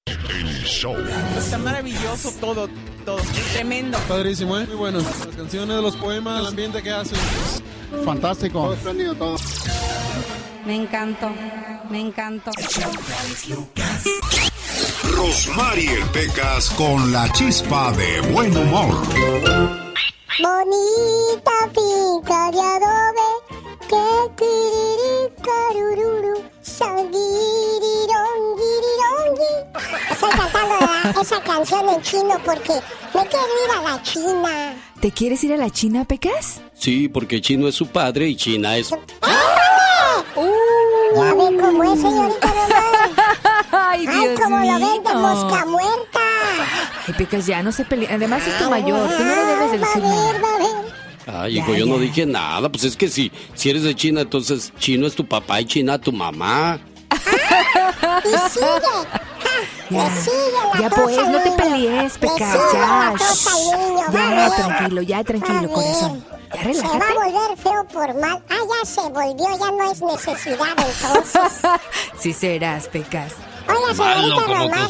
El show. Está maravilloso todo, todo. Tremendo. Padrísimo, ¿eh? Muy bueno. Las canciones, los poemas, el ambiente que hacen. Fantástico. Todo espléndido, todo. Me encantó, me encantó. Rosmarie Pecas con la chispa de buen humor. Bonita finca de adobe, que kiriri carururu, sanguirironguirirongi. Estoy cantando la- esa canción en chino porque me quiero ir a la China. ¿Te quieres ir a la China, Pecas? Sí, porque Chino es su padre y China es... Ya ve cómo es, señorita nomás. Ay, Ay, Dios como lo ven de mosca muerta. Ay, Pecas, ya no se peleen. Además es tu mayor. Tú no le debes de decir. Ay, hijo, yo no dije nada. Pues es que si, si eres de China, entonces Chino es tu papá y China tu mamá. Y sigue. Ya, sigue la ya pues, no te pelees, sigue Ya, ya, tranquilo, ya, tranquilo, corazón. Ya, bien. Se va a relájate. volver feo por mal. Ah, ya se volvió, ya no es necesidad entonces. Sí serás, Pecas. Malo señorita Román,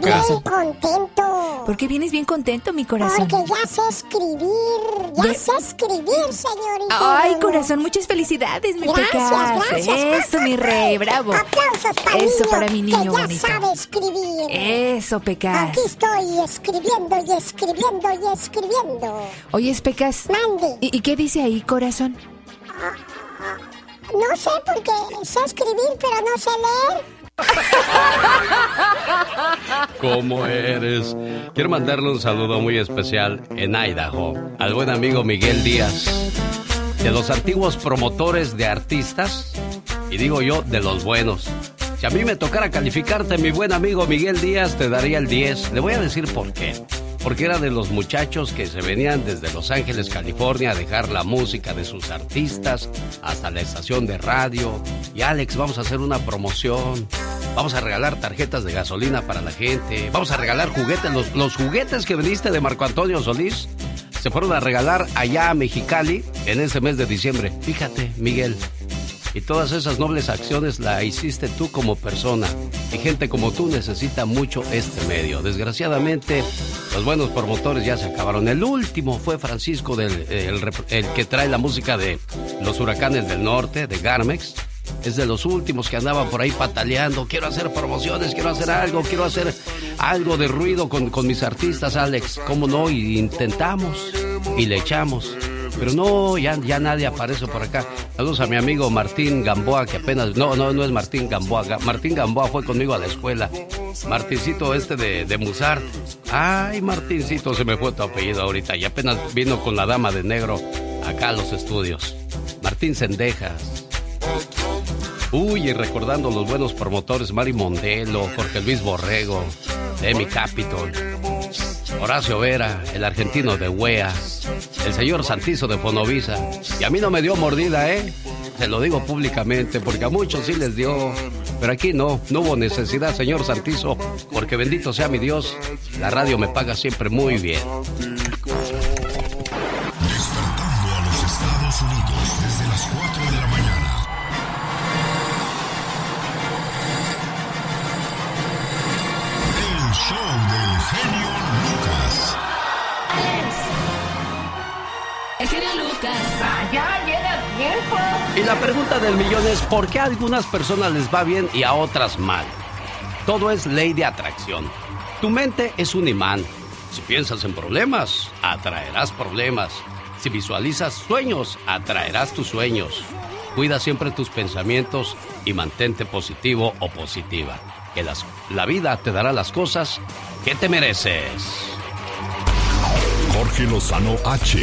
Pecas. bien contento. ¿Por qué vienes bien contento, mi corazón? Porque ya sé escribir, ya sé escribir, señorita. Ay, Román. corazón, muchas felicidades, mi Gracias, Pecas. gracias. Eso, mi rey, bravo. Aplausos para Eso niño para mi niño que ya bonito. sabe escribir. Eso, Pecas. Aquí estoy escribiendo y escribiendo y escribiendo. Oye, Pecas. Mande. ¿Y, y qué dice ahí, corazón? No sé porque sé escribir, pero no sé leer. ¿Cómo eres? Quiero mandarle un saludo muy especial en Idaho al buen amigo Miguel Díaz, de los antiguos promotores de artistas, y digo yo, de los buenos. Si a mí me tocara calificarte, mi buen amigo Miguel Díaz, te daría el 10. Le voy a decir por qué. Porque era de los muchachos que se venían desde Los Ángeles, California, a dejar la música de sus artistas hasta la estación de radio. Y Alex, vamos a hacer una promoción. Vamos a regalar tarjetas de gasolina para la gente. Vamos a regalar juguetes. Los, juguetes que vendiste de Marco Antonio Solís se fueron a regalar allá a Mexicali en ese mes de diciembre. Fíjate, Miguel. Y todas esas nobles acciones la hiciste tú como persona. Y gente como tú necesita mucho este medio. Desgraciadamente, los buenos promotores ya se acabaron. El último fue Francisco, del, el, rep- el que trae la música de los huracanes del norte, de Garmex. Es de los últimos que andaban por ahí pataleando. Quiero hacer promociones, quiero hacer algo, quiero hacer algo de ruido con, con mis artistas, Alex. ¿Cómo no? Y intentamos y le echamos. Pero no, ya, ya nadie aparece por acá. Saludos a mi amigo Martín Gamboa, que apenas. No, no, no es Martín Gamboa. Ga- Martín Gamboa fue conmigo a la escuela. Martincito este de, de Musart. Ay, Martincito, se me fue tu apellido ahorita. Y apenas vino con la dama de negro acá a los estudios. Martín Sendejas. Uy, y recordando los buenos promotores, Mari Mondelo, Jorge Luis Borrego, Demi Capitol, Horacio Vera, el argentino de Wea, el señor Santizo de Fonovisa. Y a mí no me dio mordida, ¿eh? Se lo digo públicamente, porque a muchos sí les dio. Pero aquí no, no hubo necesidad, señor Santizo, porque bendito sea mi Dios, la radio me paga siempre muy bien. La pregunta del millón es, ¿por qué a algunas personas les va bien y a otras mal? Todo es ley de atracción. Tu mente es un imán. Si piensas en problemas, atraerás problemas. Si visualizas sueños, atraerás tus sueños. Cuida siempre tus pensamientos y mantente positivo o positiva. Que las- la vida te dará las cosas que te mereces. Jorge Lozano H.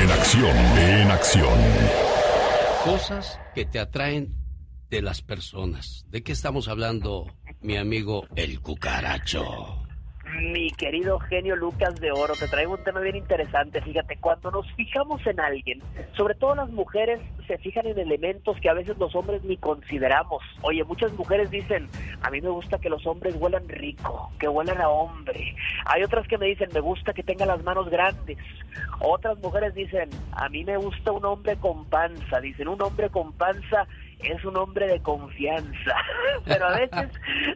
En acción, en acción. Cosas que te atraen de las personas. ¿De qué estamos hablando, mi amigo el cucaracho? Mi querido genio Lucas de Oro, te traigo un tema bien interesante. Fíjate, cuando nos fijamos en alguien, sobre todo las mujeres se fijan en elementos que a veces los hombres ni consideramos. Oye, muchas mujeres dicen, a mí me gusta que los hombres huelan rico, que huelan a hombre. Hay otras que me dicen, me gusta que tenga las manos grandes. Otras mujeres dicen, a mí me gusta un hombre con panza. Dicen, un hombre con panza es un hombre de confianza. Pero a veces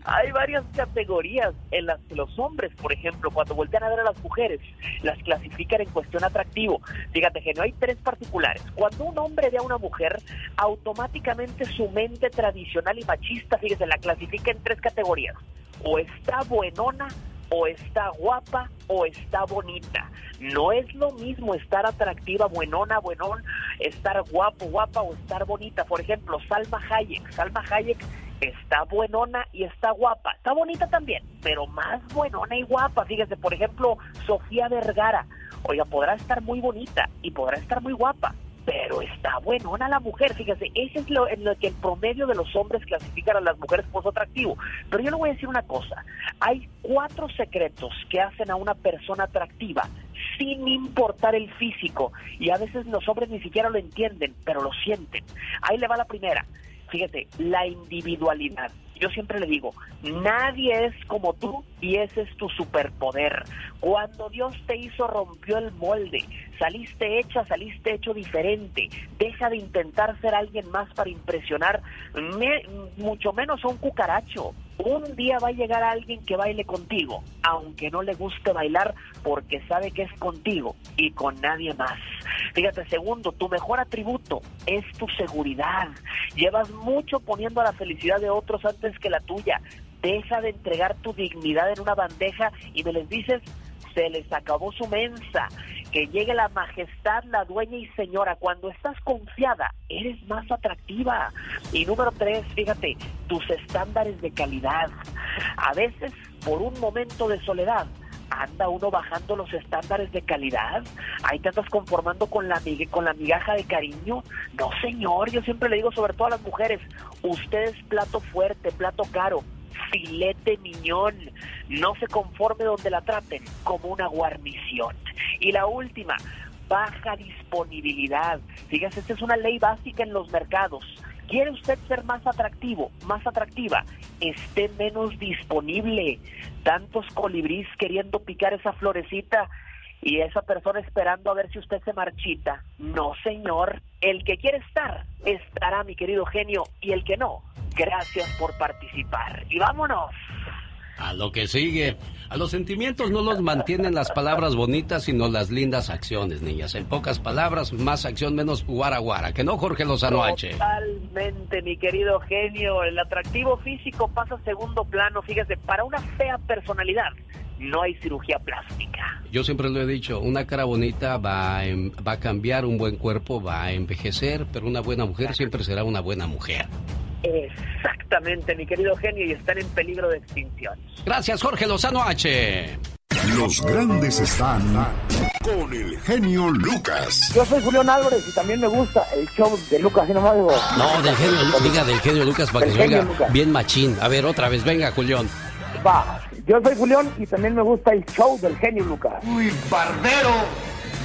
hay varias categorías en las que los hombres, por ejemplo, cuando voltean a ver a las mujeres, las clasifican en cuestión atractivo. Fíjate, genio, hay tres particulares. Cuando un hombre ve a una mujer, automáticamente su mente tradicional y machista, fíjese, la clasifica en tres categorías. O está buenona, o está guapa, o está bonita. No es lo mismo estar atractiva, buenona, buenón, estar guapo, guapa o estar bonita. Por ejemplo, Salma Hayek. Salma Hayek está buenona y está guapa. Está bonita también, pero más buenona y guapa. Fíjese, por ejemplo, Sofía Vergara. Oiga, podrá estar muy bonita y podrá estar muy guapa, pero está buenona la mujer. Fíjese, ese es lo en lo que el promedio de los hombres clasifican a las mujeres como atractivo. Pero yo le voy a decir una cosa. Hay cuatro secretos que hacen a una persona atractiva sin importar el físico. Y a veces los hombres ni siquiera lo entienden, pero lo sienten. Ahí le va la primera. Fíjate, la individualidad. Yo siempre le digo, nadie es como tú y ese es tu superpoder. Cuando Dios te hizo, rompió el molde. Saliste hecha, saliste hecho diferente. Deja de intentar ser alguien más para impresionar, mucho menos a un cucaracho. Un día va a llegar alguien que baile contigo, aunque no le guste bailar porque sabe que es contigo y con nadie más. Fíjate, segundo, tu mejor atributo es tu seguridad. Llevas mucho poniendo a la felicidad de otros antes que la tuya. Deja de entregar tu dignidad en una bandeja y me les dices, se les acabó su mensa. Que llegue la majestad, la dueña y señora. Cuando estás confiada, eres más atractiva. Y número tres, fíjate, tus estándares de calidad. A veces, por un momento de soledad, anda uno bajando los estándares de calidad, ahí te andas conformando con la, con la migaja de cariño. No, señor, yo siempre le digo, sobre todo a las mujeres, usted es plato fuerte, plato caro, filete miñón, no se conforme donde la traten como una guarnición. Y la última, baja disponibilidad. Fíjese, esta es una ley básica en los mercados. ¿Quiere usted ser más atractivo, más atractiva? Esté menos disponible. Tantos colibrís queriendo picar esa florecita y esa persona esperando a ver si usted se marchita. No, señor. El que quiere estar, estará, mi querido genio. Y el que no, gracias por participar. Y vámonos. A lo que sigue. A los sentimientos no los mantienen las palabras bonitas, sino las lindas acciones, niñas. En pocas palabras, más acción, menos guara guara. Que no, Jorge Lozano H. Totalmente, mi querido genio. El atractivo físico pasa a segundo plano. Fíjese, para una fea personalidad no hay cirugía plástica. Yo siempre lo he dicho, una cara bonita va a, va a cambiar, un buen cuerpo va a envejecer, pero una buena mujer siempre será una buena mujer. Exactamente, mi querido genio, y están en peligro de extinción. Gracias, Jorge Lozano H. Los grandes están con el genio Lucas. Yo soy Julián Álvarez y también me gusta el show de Lucas, no más digo. No, del genio, diga del genio Lucas para que se oiga bien machín. A ver, otra vez, venga, Julián. Va, yo soy Julián y también me gusta el show del genio Lucas. Uy, barbero.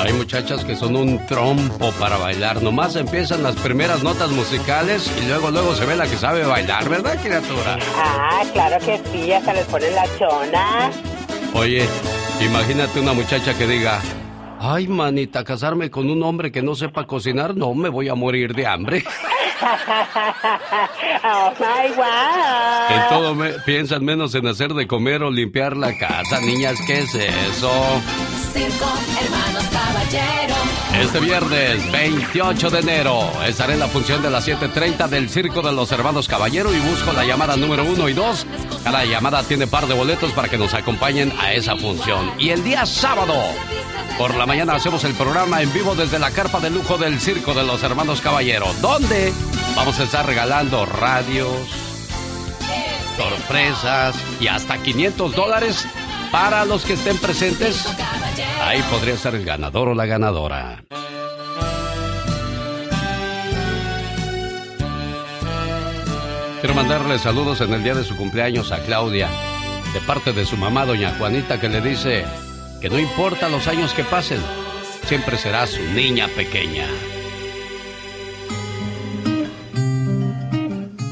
Hay muchachas que son un trompo para bailar. Nomás empiezan las primeras notas musicales y luego luego se ve la que sabe bailar, ¿verdad, criatura? Ah, claro que sí, hasta les pone la chona. Oye, imagínate una muchacha que diga, ay manita, casarme con un hombre que no sepa cocinar, no, me voy a morir de hambre. oh my. En todo me, piensan menos en hacer de comer o limpiar la casa, niñas, ¿qué es eso? Circo, hermanos caballero. Este viernes 28 de enero estaré en la función de las 7.30 del Circo de los Hermanos Caballero y busco la llamada número 1 y 2. Cada llamada tiene par de boletos para que nos acompañen a esa función. Y el día sábado, por la mañana hacemos el programa en vivo desde la carpa de lujo del Circo de los Hermanos Caballero, donde vamos a estar regalando radios, sorpresas y hasta 500 dólares para los que estén presentes. Ahí podría ser el ganador o la ganadora. Quiero mandarle saludos en el día de su cumpleaños a Claudia, de parte de su mamá, doña Juanita, que le dice que no importa los años que pasen, siempre será su niña pequeña.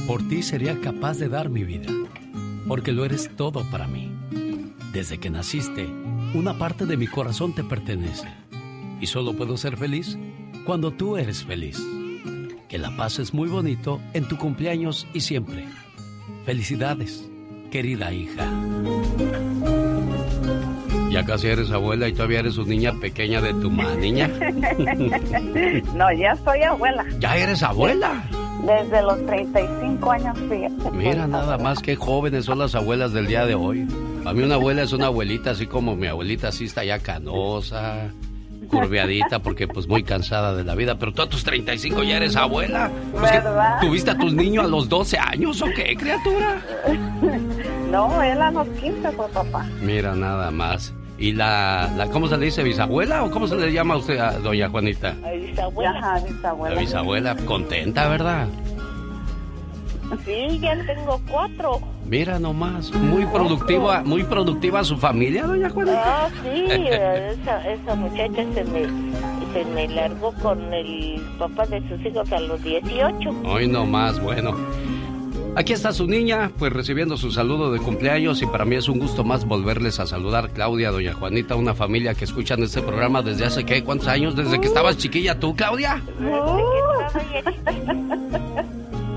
Por ti sería capaz de dar mi vida, porque lo eres todo para mí. Desde que naciste, una parte de mi corazón te pertenece. Y solo puedo ser feliz cuando tú eres feliz. Que la pases muy bonito en tu cumpleaños y siempre. Felicidades, querida hija. Ya casi eres abuela y todavía eres una niña pequeña de tu mamá, niña. no, ya soy abuela. ¿Ya eres abuela? Desde los 35 años, fíjate. Mira nada más qué jóvenes son las abuelas del día de hoy. A mí una abuela es una abuelita así como mi abuelita así está ya canosa, curveadita porque pues muy cansada de la vida. Pero tú a tus 35 ya eres abuela. Pues, ¿Tuviste a tus niños a los 12 años o qué, criatura? no, él a los 15 fue papá. Mira, nada más. ¿Y la, la, cómo se le dice, bisabuela o cómo se le llama a usted a doña Juanita? Bisabuela. bisabuela. La bisabuela, contenta, ¿verdad? Sí, ya tengo cuatro. Mira nomás, muy productiva, muy productiva su familia, doña Juanita. Ah, sí, esa, esa muchacha se me, se me largó con el papá de sus hijos a los 18. Hoy nomás, bueno. Aquí está su niña, pues recibiendo su saludo de cumpleaños y para mí es un gusto más volverles a saludar, Claudia, doña Juanita, una familia que escuchan este programa desde hace, ¿qué? ¿Cuántos años? ¿Desde que estabas chiquilla tú, Claudia?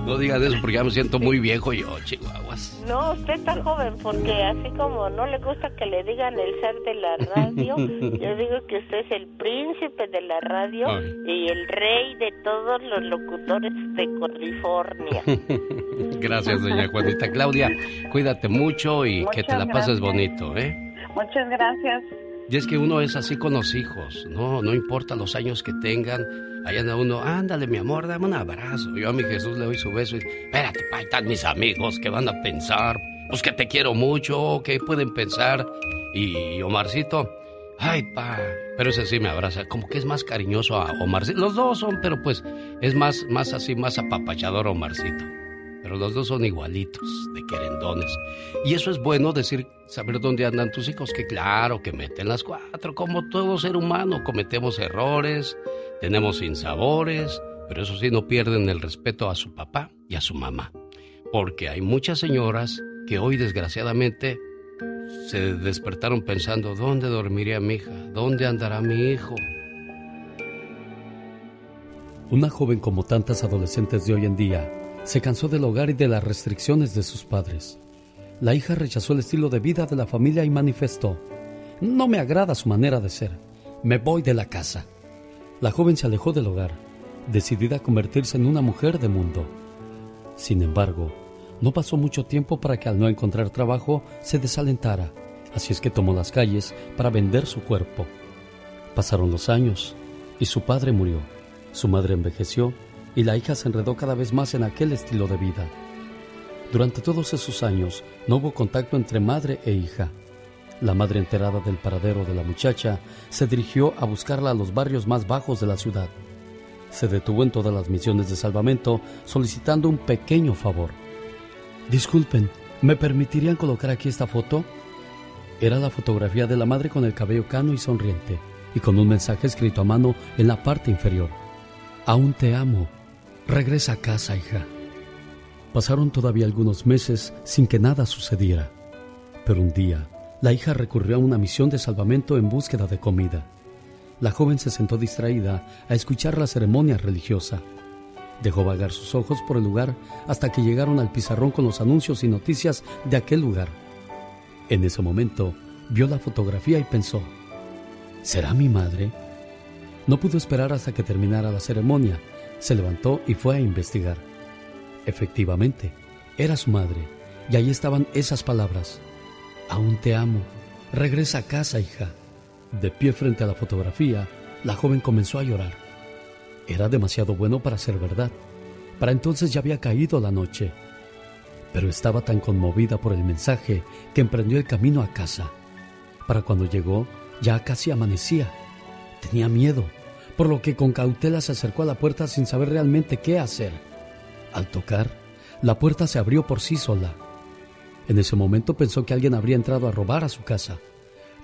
No digas eso porque ya me siento muy viejo yo, chihuahuas. No, usted está joven porque así como no le gusta que le digan el ser de la radio, yo digo que usted es el príncipe de la radio y el rey de todos los locutores de California. gracias, doña Juanita. Claudia, cuídate mucho y que te la pases bonito, ¿eh? Muchas gracias. Y es que uno es así con los hijos, no, no importa los años que tengan, allá anda uno, ándale mi amor, dame un abrazo. Yo a mi Jesús le doy su beso y, espérate, pa, están mis amigos, ¿qué van a pensar? Pues que te quiero mucho, ¿qué pueden pensar? Y Omarcito, ay pa, pero ese sí me abraza, como que es más cariñoso a Omarcito. Los dos son, pero pues es más, más así, más apapachador Omarcito pero los dos son igualitos, de querendones. Y eso es bueno decir, saber dónde andan tus hijos, que claro, que meten las cuatro, como todo ser humano, cometemos errores, tenemos insabores, pero eso sí no pierden el respeto a su papá y a su mamá. Porque hay muchas señoras que hoy desgraciadamente se despertaron pensando, ¿dónde dormiría mi hija? ¿Dónde andará mi hijo? Una joven como tantas adolescentes de hoy en día se cansó del hogar y de las restricciones de sus padres. La hija rechazó el estilo de vida de la familia y manifestó, no me agrada su manera de ser, me voy de la casa. La joven se alejó del hogar, decidida a convertirse en una mujer de mundo. Sin embargo, no pasó mucho tiempo para que al no encontrar trabajo se desalentara, así es que tomó las calles para vender su cuerpo. Pasaron los años y su padre murió, su madre envejeció y la hija se enredó cada vez más en aquel estilo de vida. Durante todos esos años no hubo contacto entre madre e hija. La madre enterada del paradero de la muchacha se dirigió a buscarla a los barrios más bajos de la ciudad. Se detuvo en todas las misiones de salvamento solicitando un pequeño favor. Disculpen, ¿me permitirían colocar aquí esta foto? Era la fotografía de la madre con el cabello cano y sonriente, y con un mensaje escrito a mano en la parte inferior. Aún te amo, Regresa a casa, hija. Pasaron todavía algunos meses sin que nada sucediera, pero un día la hija recurrió a una misión de salvamento en búsqueda de comida. La joven se sentó distraída a escuchar la ceremonia religiosa. Dejó vagar sus ojos por el lugar hasta que llegaron al pizarrón con los anuncios y noticias de aquel lugar. En ese momento vio la fotografía y pensó, ¿será mi madre? No pudo esperar hasta que terminara la ceremonia se levantó y fue a investigar. Efectivamente, era su madre, y ahí estaban esas palabras. Aún te amo. Regresa a casa, hija. De pie frente a la fotografía, la joven comenzó a llorar. Era demasiado bueno para ser verdad. Para entonces ya había caído la noche. Pero estaba tan conmovida por el mensaje que emprendió el camino a casa. Para cuando llegó, ya casi amanecía. Tenía miedo por lo que con cautela se acercó a la puerta sin saber realmente qué hacer. Al tocar, la puerta se abrió por sí sola. En ese momento pensó que alguien habría entrado a robar a su casa.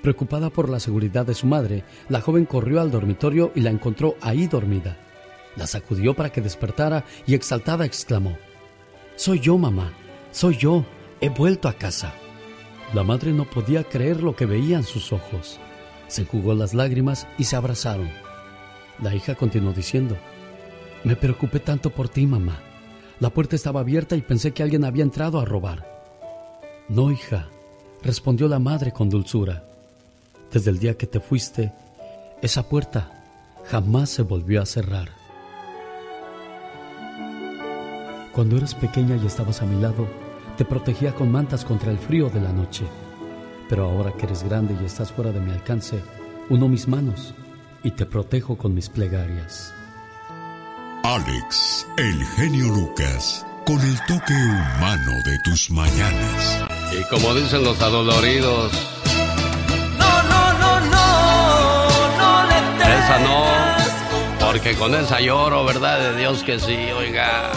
Preocupada por la seguridad de su madre, la joven corrió al dormitorio y la encontró ahí dormida. La sacudió para que despertara y exaltada exclamó, Soy yo, mamá, soy yo, he vuelto a casa. La madre no podía creer lo que veía en sus ojos. Se jugó las lágrimas y se abrazaron. La hija continuó diciendo, Me preocupé tanto por ti, mamá. La puerta estaba abierta y pensé que alguien había entrado a robar. No, hija, respondió la madre con dulzura. Desde el día que te fuiste, esa puerta jamás se volvió a cerrar. Cuando eras pequeña y estabas a mi lado, te protegía con mantas contra el frío de la noche. Pero ahora que eres grande y estás fuera de mi alcance, uno mis manos y te protejo con mis plegarias. Alex, el genio Lucas, con el toque humano de tus mañanas. Y como dicen los adoloridos. No, no, no, no, no le. Esa no, porque con esa lloro, ¿verdad? De Dios que sí, oiga.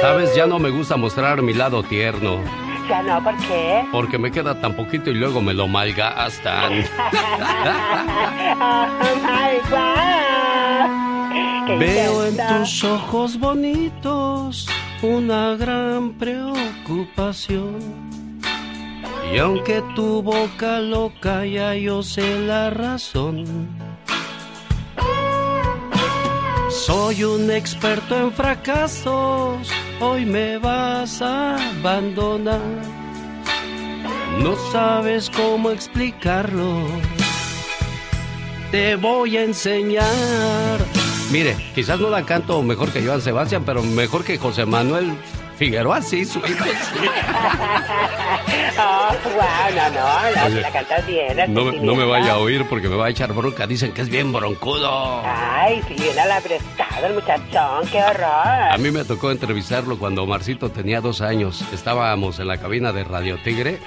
Sabes, ya no me gusta mostrar mi lado tierno. Ya no, ¿por qué? Porque me queda tan poquito y luego me lo malgastan. Veo en tus ojos bonitos una gran preocupación. Y aunque tu boca loca ya yo sé la razón. Soy un experto en fracasos, hoy me vas a abandonar. No sabes cómo explicarlo. Te voy a enseñar. Mire, quizás no la canto mejor que Joan Sebastián, pero mejor que José Manuel Figueroa, sí, su hijo. Sí. oh, wow, no, no, no, Oye, la cantas bien. No, Argentinita. no me vaya a oír porque me va a echar bronca. Dicen que es bien broncudo. Ay, sí, bien alabrestado el muchachón, qué horror. A mí me tocó entrevistarlo cuando Omarcito tenía dos años. Estábamos en la cabina de Radio Tigre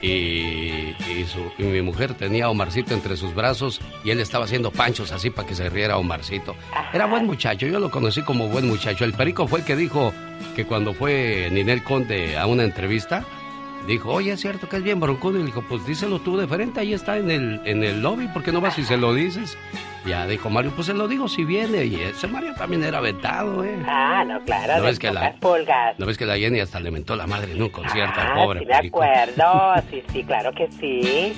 y, y su- y mi mujer tenía a Omarcito entre sus brazos y él estaba haciendo panchos así para que se riera Omarcito. Era buen muchacho, yo lo conocí como buen muchacho. El perico fue el que dijo que cuando fue Ninel Conde a una entrevista, dijo, oye, es cierto que es bien broncudo. Y le dijo, pues díselo tú de frente, ahí está en el, en el lobby, ¿por qué no vas y se lo dices? Ya dijo Mario, pues se lo digo si viene. Y ese Mario también era vetado, ¿eh? Ah, no, claro, ¿No ves que la- pulgas. ¿No ves que la Jenny hasta le mentó la madre en un concierto al Ah, pobre sí me acuerdo, sí, sí, claro que sí.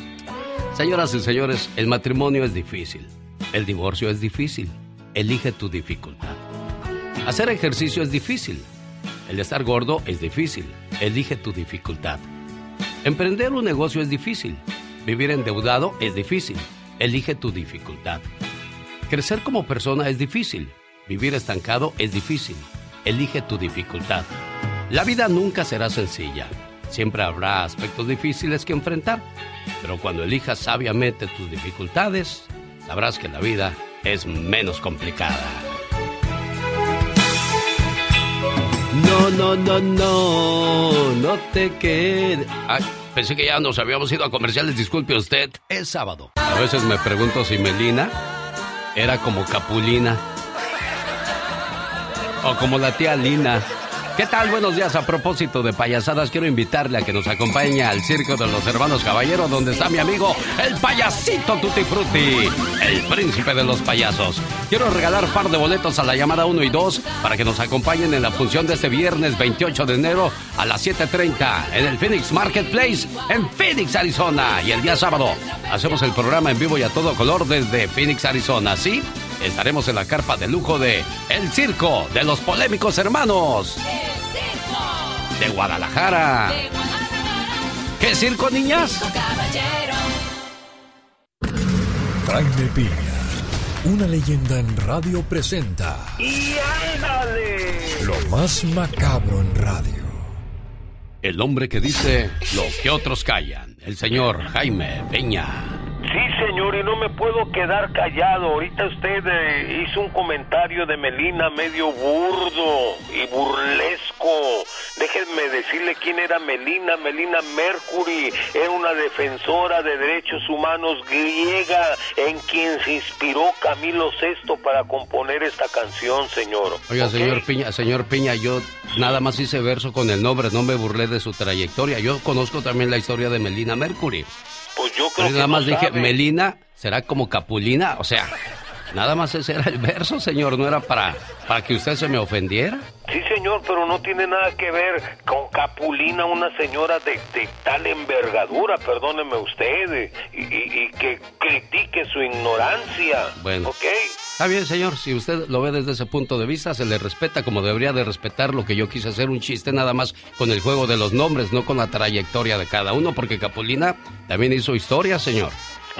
Señoras y señores, el matrimonio es difícil. El divorcio es difícil. Elige tu dificultad. Hacer ejercicio es difícil. El estar gordo es difícil. Elige tu dificultad. Emprender un negocio es difícil. Vivir endeudado es difícil. Elige tu dificultad. Crecer como persona es difícil. Vivir estancado es difícil. Elige tu dificultad. La vida nunca será sencilla. Siempre habrá aspectos difíciles que enfrentar. Pero cuando elijas sabiamente tus dificultades, sabrás que la vida es menos complicada. No, no, no, no, no te quedes. Ay, pensé que ya nos habíamos ido a comerciales, disculpe usted. Es sábado. A veces me pregunto si Melina era como Capulina. O como la tía Lina. ¿Qué tal? Buenos días. A propósito de payasadas, quiero invitarle a que nos acompañe al Circo de los Hermanos Caballeros, donde está mi amigo, el payasito Tutti Frutti, el príncipe de los payasos. Quiero regalar par de boletos a la llamada 1 y 2 para que nos acompañen en la función de este viernes 28 de enero a las 7.30 en el Phoenix Marketplace en Phoenix, Arizona. Y el día sábado hacemos el programa en vivo y a todo color desde Phoenix, Arizona. ¿Sí? Estaremos en la carpa de lujo de El Circo de los Polémicos Hermanos de Guadalajara. ¿Qué circo, niñas? Jaime Piña, una leyenda en radio presenta ¡Y ándale! lo más macabro en radio. El hombre que dice lo que otros callan, el señor Jaime Peña. Señor, y no me puedo quedar callado. Ahorita usted eh, hizo un comentario de Melina medio burdo y burlesco. Déjenme decirle quién era Melina. Melina Mercury era una defensora de derechos humanos griega en quien se inspiró Camilo VI para componer esta canción, señor. Oiga, señor Piña, señor Piña, yo nada más hice verso con el nombre, no me burlé de su trayectoria. Yo conozco también la historia de Melina Mercury. Pues yo creo Pero que nada no más dije, sabe. Melina será como Capulina, o sea, nada más ese era el verso, señor, no era para, para que usted se me ofendiera. Sí, señor, pero no tiene nada que ver con Capulina, una señora de, de tal envergadura, perdóneme usted, eh, y, y- y que critique su ignorancia. Bueno. ¿Ok? Está bien, señor, si usted lo ve desde ese punto de vista, se le respeta como debería de respetar lo que yo quise hacer un chiste nada más con el juego de los nombres, no con la trayectoria de cada uno, porque Capulina también hizo historia, señor.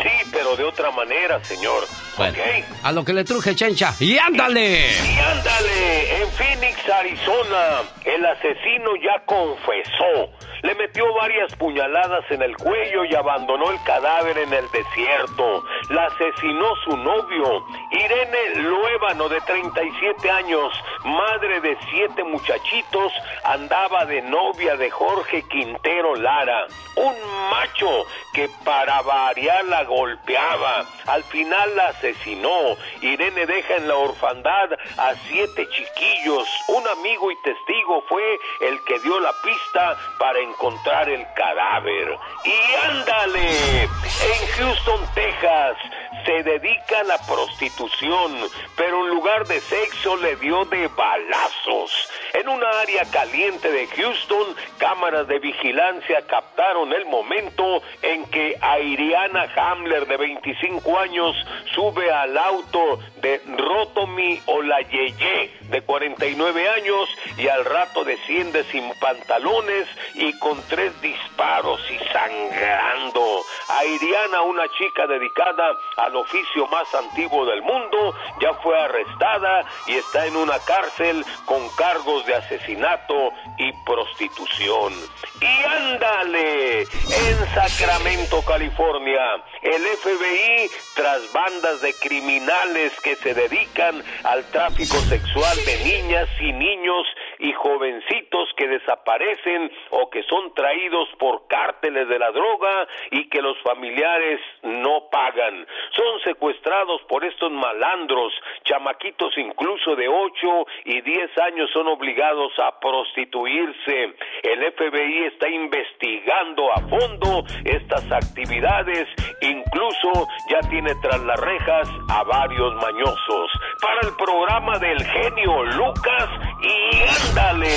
Sí, pero de otra manera, señor. Bueno, A lo que le truje, chencha. ¡Y ándale! ¡Y ándale! En Phoenix, Arizona, el asesino ya confesó le metió varias puñaladas en el cuello y abandonó el cadáver en el desierto. La asesinó su novio, Irene Luébano, de 37 años, madre de siete muchachitos, andaba de novia de Jorge Quintero Lara, un macho que para variar la golpeaba. Al final la asesinó. Irene deja en la orfandad a siete chiquillos. Un amigo y testigo fue el que dio la pista para encontrar el cadáver. Y ándale, en Houston, Texas, se dedica a la prostitución, pero en lugar de sexo le dio de balazos. En una área caliente de Houston, cámaras de vigilancia captaron el momento en que Airiana Hamler, de 25 años, sube al auto de Rotomi Olayeye, de 49 años, y al rato desciende sin pantalones y con tres disparos y sangrando. Airiana, una chica dedicada al oficio más antiguo del mundo, ya fue arrestada y está en una cárcel con cargos de asesinato y prostitución. Y ándale, en Sacramento, California, el FBI, tras bandas de criminales que se dedican al tráfico sexual de niñas y niños y jovencitos que desaparecen o que son traídos por cárteles de la droga y que los familiares no pagan. Son secuestrados por estos malandros, chamaquitos incluso de 8 y 10 años son obligados a prostituirse. El FBI está investigando a fondo estas actividades, incluso ya tiene tras las rejas a varios mañosos. Para el programa del genio Lucas y Dale,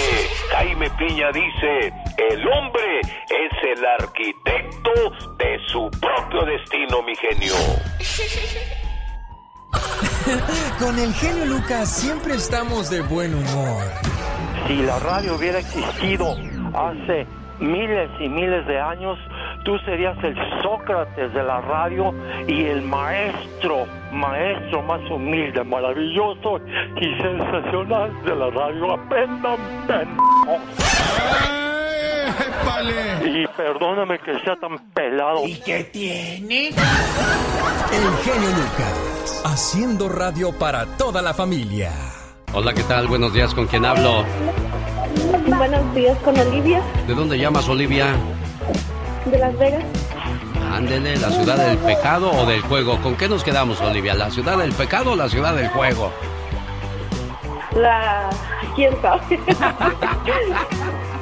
Jaime Piña dice, el hombre es el arquitecto de su propio destino, mi genio. Con el genio Lucas siempre estamos de buen humor. Si la radio hubiera existido hace miles y miles de años, tú serías el Sócrates de la radio y el maestro, maestro más humilde, maravilloso y sensacional de la radio. Aprendan, Y perdóname que sea tan pelado. ¿Y qué tiene? El genio Lucas, haciendo radio para toda la familia. Hola, ¿qué tal? Buenos días, ¿con quién hablo? Buenos días, con Olivia. ¿De dónde llamas, Olivia? De Las Vegas. Ándele, la ciudad del pecado o del juego. ¿Con qué nos quedamos, Olivia? ¿La ciudad del pecado o la ciudad del juego? La... ¿Quién sabe?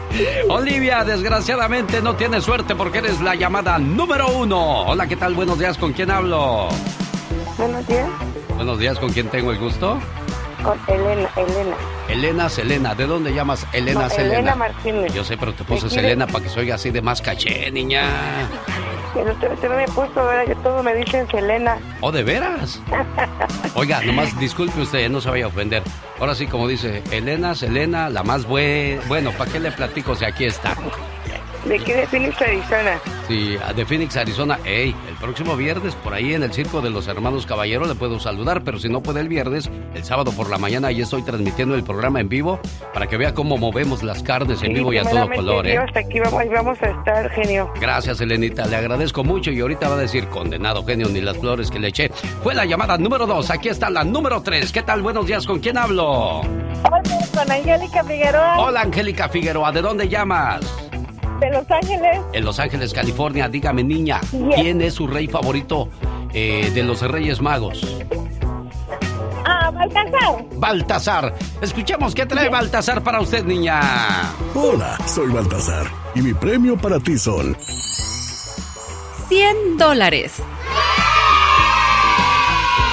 Olivia, desgraciadamente no tienes suerte porque eres la llamada número uno. Hola, ¿qué tal? Buenos días, ¿con quién hablo? Buenos días. Buenos días, ¿con quién tengo el gusto? Con Elena, Elena. Elena Selena, ¿de dónde llamas Elena Selena? Elena Martínez. Yo sé, pero te puse Selena para que oiga así de más caché, niña. Pero usted, me he puesto, ¿verdad? Yo todo me dicen Selena. ¿Oh, de veras? Oiga, nomás disculpe usted, no se vaya a ofender. Ahora sí, como dice, Elena, Selena, la más buena. Bueno, ¿para qué le platico si aquí está? ¿De qué? De Phoenix, Arizona. Sí, de Phoenix, Arizona. Ey, el próximo viernes por ahí en el Circo de los Hermanos Caballero le puedo saludar, pero si no puede el viernes, el sábado por la mañana ahí estoy transmitiendo el programa en vivo para que vea cómo movemos las carnes en vivo y a todo color, ¿eh? Hasta aquí vamos, vamos a estar, genio. Gracias, Elenita, le agradezco mucho y ahorita va a decir, condenado genio, ni las flores que le eché. Fue la llamada número dos, aquí está la número tres. ¿Qué tal? Buenos días, ¿con quién hablo? Hola, con Angélica Figueroa. Hola, Angélica Figueroa, ¿de dónde llamas? De Los Ángeles. En Los Ángeles, California. Dígame, niña, ¿quién es su rey favorito eh, de los Reyes Magos? Ah, Baltasar. Baltasar. Escuchemos qué trae Baltasar para usted, niña. Hola, soy Baltasar. Y mi premio para ti son... 100 dólares.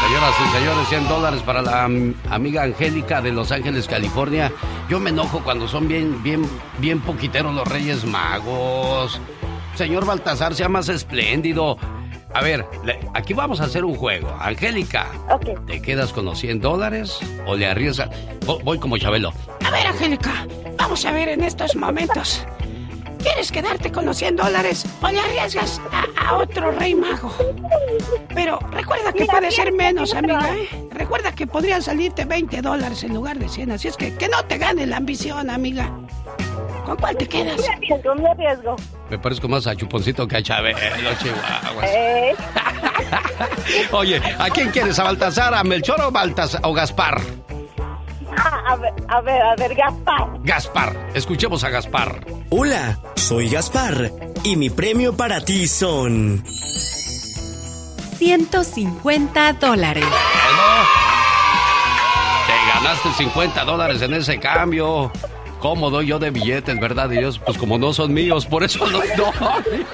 Señoras y señores, 100 dólares para la amiga Angélica de Los Ángeles, California. Yo me enojo cuando son bien, bien, bien poquiteros los Reyes Magos. Señor Baltasar, sea más espléndido. A ver, aquí vamos a hacer un juego. Angélica, ¿te quedas con los 100 dólares o le arriesgas? Voy como Chabelo. A ver, Angélica, vamos a ver en estos momentos. ¿Quieres quedarte con los 100 dólares o le arriesgas a, otro rey mago? Pero recuerda que puede ser menos, amiga, ¿eh? Recuerda que podrían salirte 20 dólares en lugar de 100, así es que que no te gane la ambición, amiga. ¿Con cuál te quedas? Me arriesgo, me arriesgo. Me parezco más a Chuponcito que a Chabelo, Chihuahuas. Eh. Oye, ¿a quién quieres? ¿A Baltasar, a Melchor o, Baltasar, o Gaspar? A ver, a ver, a ver, Gaspar. Gaspar, escuchemos a Gaspar. Hola, soy Gaspar y mi premio para ti son 150 dólares. Te ganaste 50 dólares en ese cambio. ¿Cómo doy yo de billetes, verdad Dios? Pues como no son míos, por eso los doy.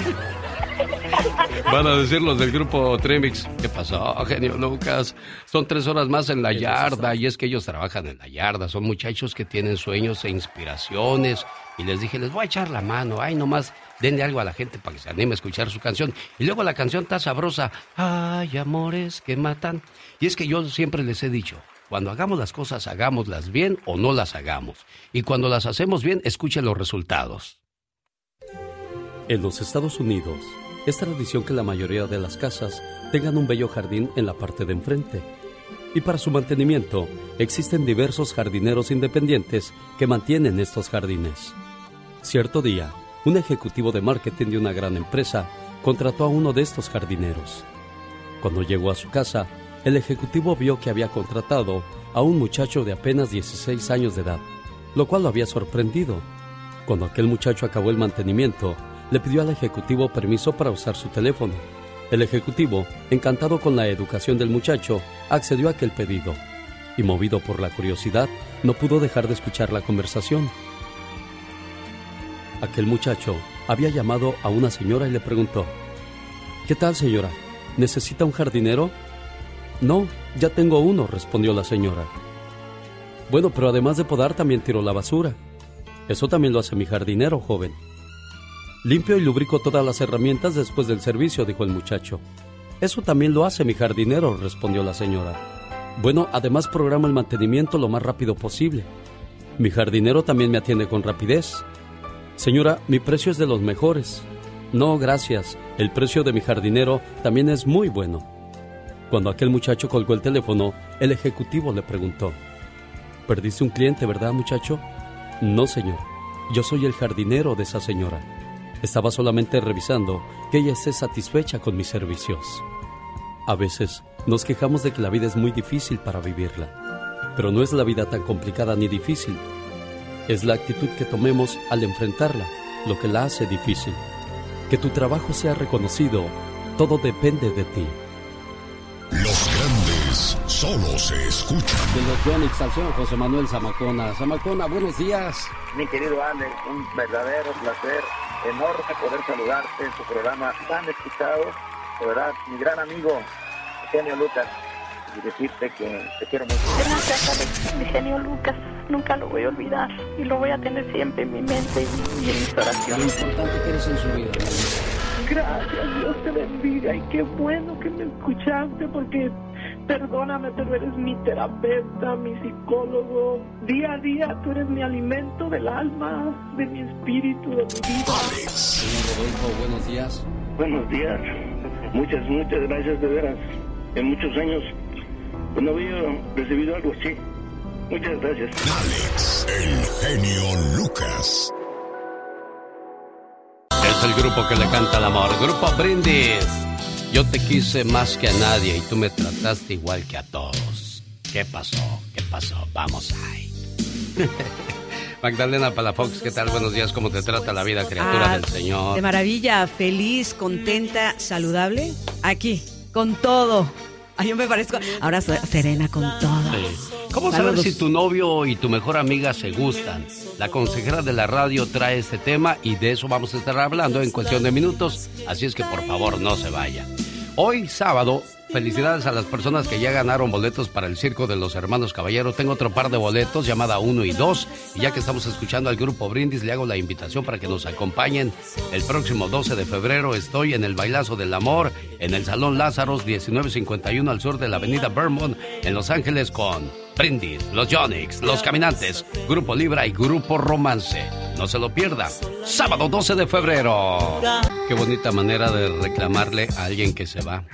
Van a decir los del grupo Trimix. ¿Qué pasó, genio Lucas? Son tres horas más en la yarda y es que ellos trabajan en la yarda. Son muchachos que tienen sueños e inspiraciones. Y les dije, les voy a echar la mano. Ay, nomás denle algo a la gente para que se anime a escuchar su canción. Y luego la canción está sabrosa. Ay, amores que matan. Y es que yo siempre les he dicho, cuando hagamos las cosas, hagámoslas bien o no las hagamos. Y cuando las hacemos bien, escuchen los resultados. En los Estados Unidos, es tradición que la mayoría de las casas tengan un bello jardín en la parte de enfrente. Y para su mantenimiento existen diversos jardineros independientes que mantienen estos jardines. Cierto día, un ejecutivo de marketing de una gran empresa contrató a uno de estos jardineros. Cuando llegó a su casa, el ejecutivo vio que había contratado a un muchacho de apenas 16 años de edad, lo cual lo había sorprendido. Cuando aquel muchacho acabó el mantenimiento, le pidió al ejecutivo permiso para usar su teléfono. El ejecutivo, encantado con la educación del muchacho, accedió a aquel pedido y movido por la curiosidad, no pudo dejar de escuchar la conversación. Aquel muchacho había llamado a una señora y le preguntó, ¿Qué tal señora? ¿Necesita un jardinero? No, ya tengo uno, respondió la señora. Bueno, pero además de podar también tiró la basura. Eso también lo hace mi jardinero, joven. Limpio y lubrico todas las herramientas después del servicio, dijo el muchacho. Eso también lo hace mi jardinero, respondió la señora. Bueno, además programa el mantenimiento lo más rápido posible. Mi jardinero también me atiende con rapidez. Señora, mi precio es de los mejores. No, gracias. El precio de mi jardinero también es muy bueno. Cuando aquel muchacho colgó el teléfono, el ejecutivo le preguntó, ¿Perdiste un cliente, verdad, muchacho? No, señor. Yo soy el jardinero de esa señora. Estaba solamente revisando que ella esté satisfecha con mis servicios. A veces nos quejamos de que la vida es muy difícil para vivirla, pero no es la vida tan complicada ni difícil. Es la actitud que tomemos al enfrentarla lo que la hace difícil. Que tu trabajo sea reconocido, todo depende de ti. Los grandes solo se escuchan. De los Yonix al José Manuel Zamacona. Zamacona, buenos días. Mi querido Alex, un verdadero placer enorme poder saludarte en tu programa tan escuchado. De verdad, mi gran amigo, Eugenio Lucas, y decirte que te quiero mucho. Gracias, mi genio Lucas. Nunca lo voy a olvidar y lo voy a tener siempre en mi mente y, en mis oraciones. Lo importante que eres en su vida. Gracias, Dios te bendiga y qué bueno que me escuchaste porque Perdóname, pero eres mi terapeuta, mi psicólogo. Día a día tú eres mi alimento del alma, de mi espíritu, de mi vida. Señor Rodolfo, buenos días. Buenos días. Muchas, muchas gracias de veras. En muchos años no había recibido algo así. Muchas gracias. Alex, el genio Lucas. Es el grupo que le canta el amor. Grupo Brindis. Yo te quise más que a nadie y tú me trataste igual que a todos. ¿Qué pasó? ¿Qué pasó? Vamos ahí. Magdalena Palafox, ¿qué tal? Buenos días. ¿Cómo te trata la vida, criatura ah, del Señor? De maravilla, feliz, contenta, saludable. Aquí, con todo. Ay, yo me parezco. Ahora soy serena con todo. ¿Cómo saber si tu novio y tu mejor amiga se gustan? La consejera de la radio trae este tema y de eso vamos a estar hablando en cuestión de minutos. Así es que por favor no se vaya. Hoy sábado, felicidades a las personas que ya ganaron boletos para el Circo de los Hermanos Caballeros. Tengo otro par de boletos llamada 1 y 2. Y ya que estamos escuchando al grupo Brindis, le hago la invitación para que nos acompañen. El próximo 12 de febrero estoy en el Bailazo del Amor, en el Salón Lázaros 1951 al sur de la Avenida Vermont, en Los Ángeles, con Brindis, Los Yonix, Los Caminantes, Grupo Libra y Grupo Romance. No se lo pierda. Sábado 12 de febrero. Qué bonita manera de reclamarle a alguien que se va.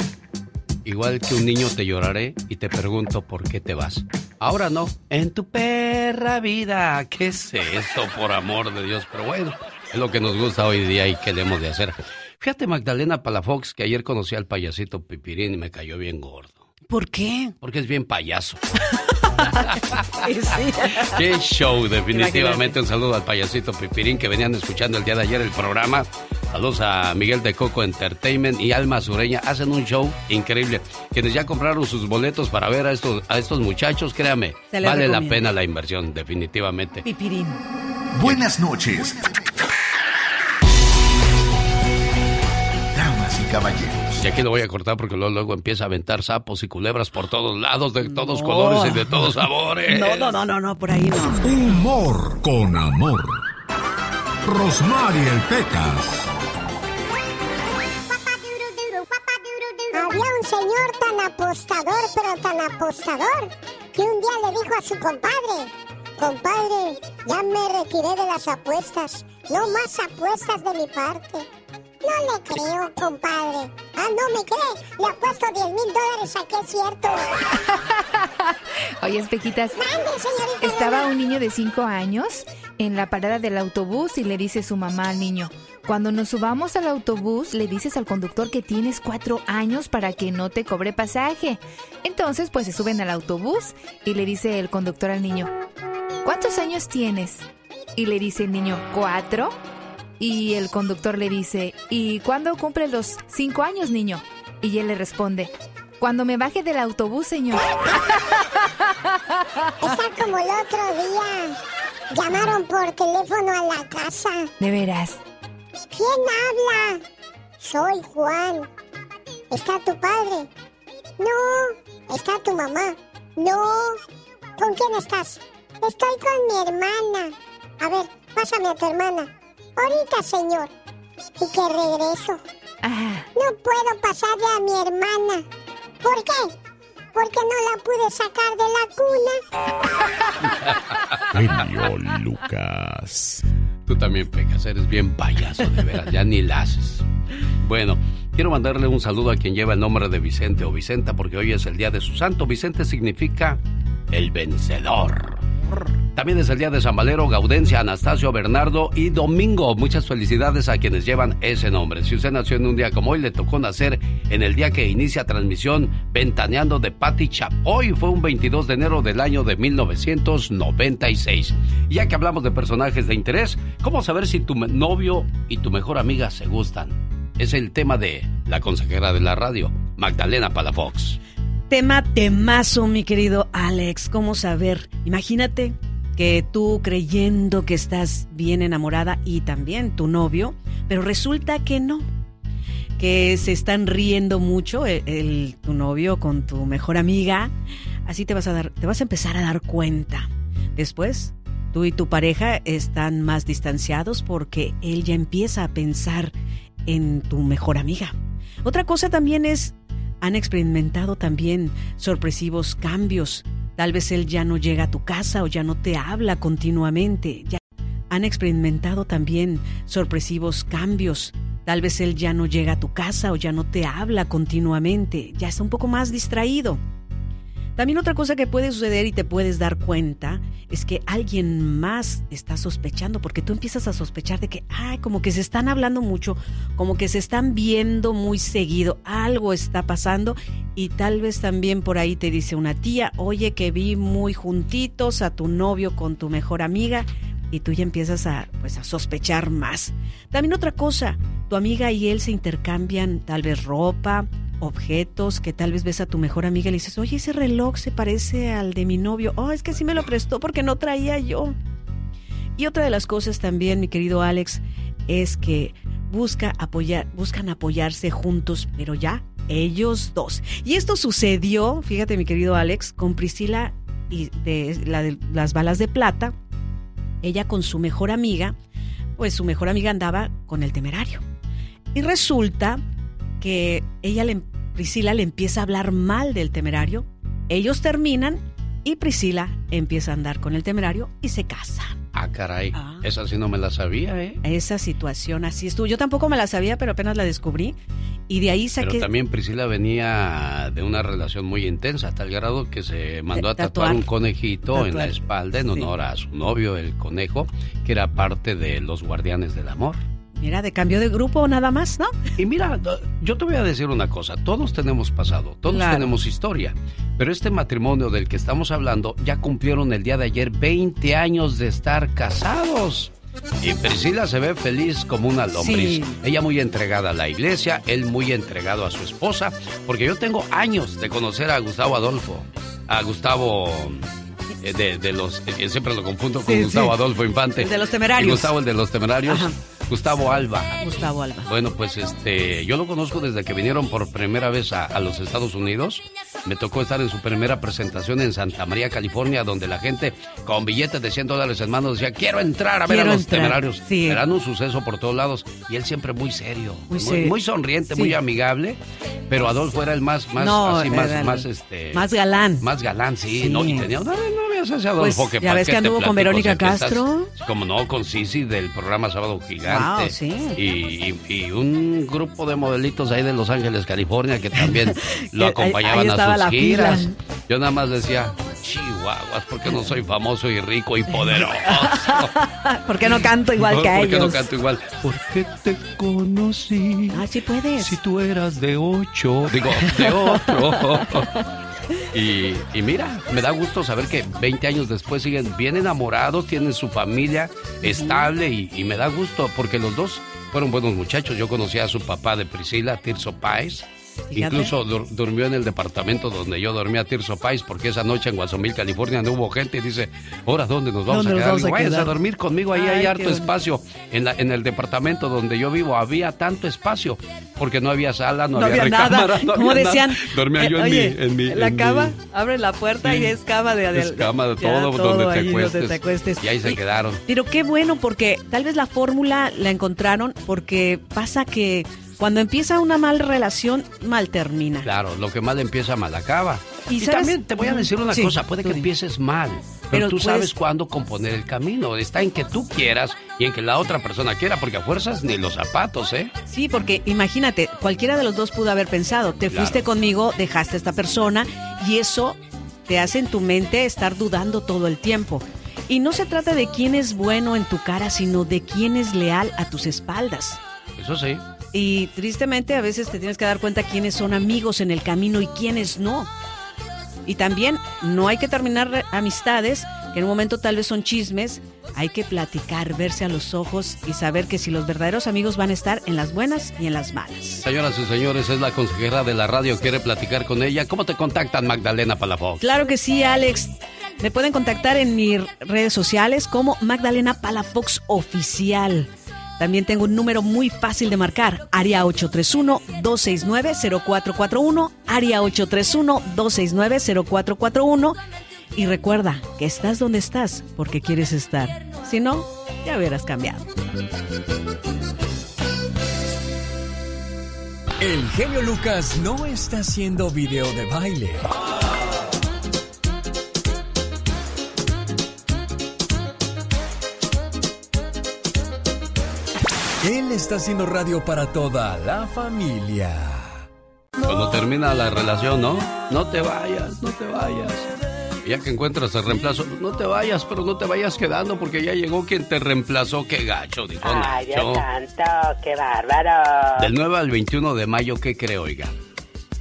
Igual que un niño te lloraré y te pregunto por qué te vas. Ahora no. En tu perra vida. ¿Qué es eso, por amor de Dios? Pero bueno, es lo que nos gusta hoy día y qué debemos de hacer. Fíjate, Magdalena Palafox, que ayer conocí al payasito Pipirín y me cayó bien gordo. ¿Por qué? Porque es bien payaso. Qué show, definitivamente. Un saludo al payasito Pipirín que venían escuchando el día de ayer el programa. Saludos a Miguel de Coco Entertainment y Alma Sureña. Hacen un show increíble. Quienes ya compraron sus boletos para ver a estos, a estos muchachos, créame, vale la pena la inversión, definitivamente. Pipirín. Buenas noches. Damas y caballeros. Y aquí lo voy a cortar porque luego, luego empieza a aventar sapos y culebras por todos lados, de todos colores y de todos sabores. No, no, no, no, no, por ahí no. Humor con amor. Rosmarie el Pecas. Había un señor tan apostador, pero tan apostador, que un día le dijo a su compadre, compadre, ya me retiré de las apuestas, no más apuestas de mi parte. No le creo, compadre. Ah, no me cree. Le apuesto 10 mil dólares a que es cierto. Oye, Espejitas. Estaba un niño de 5 años en la parada del autobús y le dice su mamá al niño, cuando nos subamos al autobús le dices al conductor que tienes 4 años para que no te cobre pasaje. Entonces, pues se suben al autobús y le dice el conductor al niño, ¿cuántos años tienes? Y le dice el niño, ¿cuatro? Y el conductor le dice, ¿y cuándo cumple los cinco años, niño? Y él le responde, cuando me baje del autobús, señor. Está como el otro día. Llamaron por teléfono a la casa. ¿De veras? ¿Quién habla? Soy Juan. ¿Está tu padre? No. ¿Está tu mamá? No. ¿Con quién estás? Estoy con mi hermana. A ver, pásame a tu hermana. Ahorita, señor. Y que regreso. No puedo pasarle a mi hermana. ¿Por qué? Porque no la pude sacar de la cuna. Genio Lucas. Tú también pecas, eres bien payaso, de veras, ya ni la haces. Bueno, quiero mandarle un saludo a quien lleva el nombre de Vicente o Vicenta porque hoy es el día de su santo. Vicente significa el vencedor. También es el día de San Valero, Gaudencia, Anastasio, Bernardo y Domingo. Muchas felicidades a quienes llevan ese nombre. Si usted nació en un día como hoy, le tocó nacer en el día que inicia transmisión Ventaneando de Patti Chapoy. Fue un 22 de enero del año de 1996. Y ya que hablamos de personajes de interés, ¿cómo saber si tu novio y tu mejor amiga se gustan? Es el tema de la consejera de la radio, Magdalena Palafox. Tema temazo, mi querido Alex. ¿Cómo saber? Imagínate que tú creyendo que estás bien enamorada y también tu novio, pero resulta que no. Que se están riendo mucho el, el, tu novio con tu mejor amiga. Así te vas a dar, te vas a empezar a dar cuenta. Después, tú y tu pareja están más distanciados porque él ya empieza a pensar en tu mejor amiga. Otra cosa también es han experimentado también sorpresivos cambios Tal vez él ya no llega a tu casa o ya no te habla continuamente. Ya han experimentado también sorpresivos cambios. Tal vez él ya no llega a tu casa o ya no te habla continuamente. Ya está un poco más distraído. También otra cosa que puede suceder y te puedes dar cuenta es que alguien más está sospechando, porque tú empiezas a sospechar de que, ay, como que se están hablando mucho, como que se están viendo muy seguido, algo está pasando y tal vez también por ahí te dice una tía, oye, que vi muy juntitos a tu novio con tu mejor amiga y tú ya empiezas a, pues, a sospechar más. También otra cosa, tu amiga y él se intercambian tal vez ropa, objetos que tal vez ves a tu mejor amiga y le dices, oye, ese reloj se parece al de mi novio. Oh, es que sí me lo prestó porque no traía yo. Y otra de las cosas también, mi querido Alex, es que busca apoyar, buscan apoyarse juntos, pero ya ellos dos. Y esto sucedió, fíjate, mi querido Alex, con Priscila y de la de las balas de plata. Ella con su mejor amiga, pues su mejor amiga andaba con el temerario. Y resulta que ella Priscila le empieza a hablar mal del temerario. Ellos terminan, y Priscila empieza a andar con el temerario y se casa. Ah, caray. Esa sí no me la sabía, ¿eh? Esa situación así estuvo. Yo tampoco me la sabía, pero apenas la descubrí. Y de ahí saqué. Pero también Priscila venía de una relación muy intensa, a tal grado que se mandó a tatuar, un conejito en la espalda en honor a su novio, el conejo, que era parte de los guardianes del amor. Mira, de cambio de grupo nada más, ¿no? Y mira, yo te voy a decir una cosa, todos tenemos pasado, todos tenemos historia, pero este matrimonio del que estamos hablando ya cumplieron el día de ayer 20 años de estar casados. Y Priscila se ve feliz como una lombriz. Ella muy entregada a la iglesia, él muy entregado a su esposa, porque yo tengo años de conocer a Gustavo Adolfo, a Gustavo eh, de, los, eh, siempre lo confundo con Gustavo Adolfo Infante. de los temerarios. Gustavo, el de los temerarios. Gustavo Alba. Gustavo Alba. Bueno, pues este, yo lo conozco desde que vinieron por primera vez a, los Estados Unidos. Me tocó estar en su primera presentación en Santa María, California, donde la gente con billetes de 100 dólares en mano decía, quiero entrar a ver a los temerarios. Sí. Eran un suceso por todos lados. Y él siempre muy serio, muy, sonriente, muy amigable. Pero Adolfo era el más, más, así, más, más, este... Más galán. Más galán, sí. No, y tenía una novia ese Adolfo pues, que Ya ves que anduvo con Verónica Castro. como no, con Sisi del programa Sábado Gigante y, un grupo de modelitos ahí de Los Ángeles, California, que también lo acompañaban a sus giras. Yo nada más decía, chihuahuas, porque no soy famoso y rico y poderoso? ¿Por qué no canto igual que a ellos? ¿Por qué no canto igual? Porque te conocí. Ah, sí puedes. Si tú eras de ocho, digo, de otro. Y, mira, me da gusto saber que 20 años después siguen bien enamorados, tienen su familia estable y, me da gusto porque los dos fueron buenos muchachos. Yo conocí a su papá de Priscila, Tirso Páez, Incluso durmió en el departamento donde yo dormía Tirso Pais porque esa noche en Guasomil, California, no hubo gente y dice, ahora ¿dónde nos vamos a quedar? Vayas a, dormir conmigo, ahí hay harto espacio. En, la, en el departamento donde yo vivo había tanto espacio porque no había sala, no, había, recámara, nada. Como decían, dormía yo en, mi, La cama, abre la puerta y es cama de Es cama de todo, donde, te acuestes, Y ahí se quedaron. Pero qué bueno porque tal vez la fórmula la encontraron porque pasa que cuando empieza una mal relación, mal termina. Claro, lo que mal empieza, mal acaba. Y, también te voy a decir una cosa, puede que empieces mal, pero, tú sabes cuándo componer el camino. Está en que tú quieras y en que la otra persona quiera, porque a fuerzas ni los zapatos, ¿eh? Sí, porque imagínate, cualquiera de los dos pudo haber pensado, te fuiste conmigo, dejaste a esta persona y eso te hace en tu mente estar dudando todo el tiempo. Y no se trata de quién es bueno en tu cara, sino de quién es leal a tus espaldas. Eso sí. Y tristemente a veces te tienes que dar cuenta quiénes son amigos en el camino y quiénes no. Y también no hay que terminar amistades que en un momento tal vez son chismes. Hay que platicar, verse a los ojos y saber que si los verdaderos amigos van a estar en las buenas y en las malas. Señoras y señores, es la consejera de la radio. ¿Quiere platicar con ella? ¿Cómo te contactan, Magdalena Palafox? Claro que sí, Alex. Me pueden contactar en mis redes sociales como Magdalena Palafox Oficial. También tengo un número muy fácil de marcar, área 831-269-0441, área 831-269-0441. Y recuerda que estás donde estás porque quieres estar. Si no, ya hubieras cambiado. El genio Lucas no está haciendo video de baile. Él está haciendo radio para toda la familia. Cuando termina la relación, ¿no? No te vayas, no te vayas. Ya que encuentras el reemplazo, no te vayas, pero no te vayas quedando porque ya llegó quien te reemplazó. Qué gacho, dijo Ay, Dios santo, qué bárbaro. Del 9 al 21 de mayo, ¿qué cree, oiga?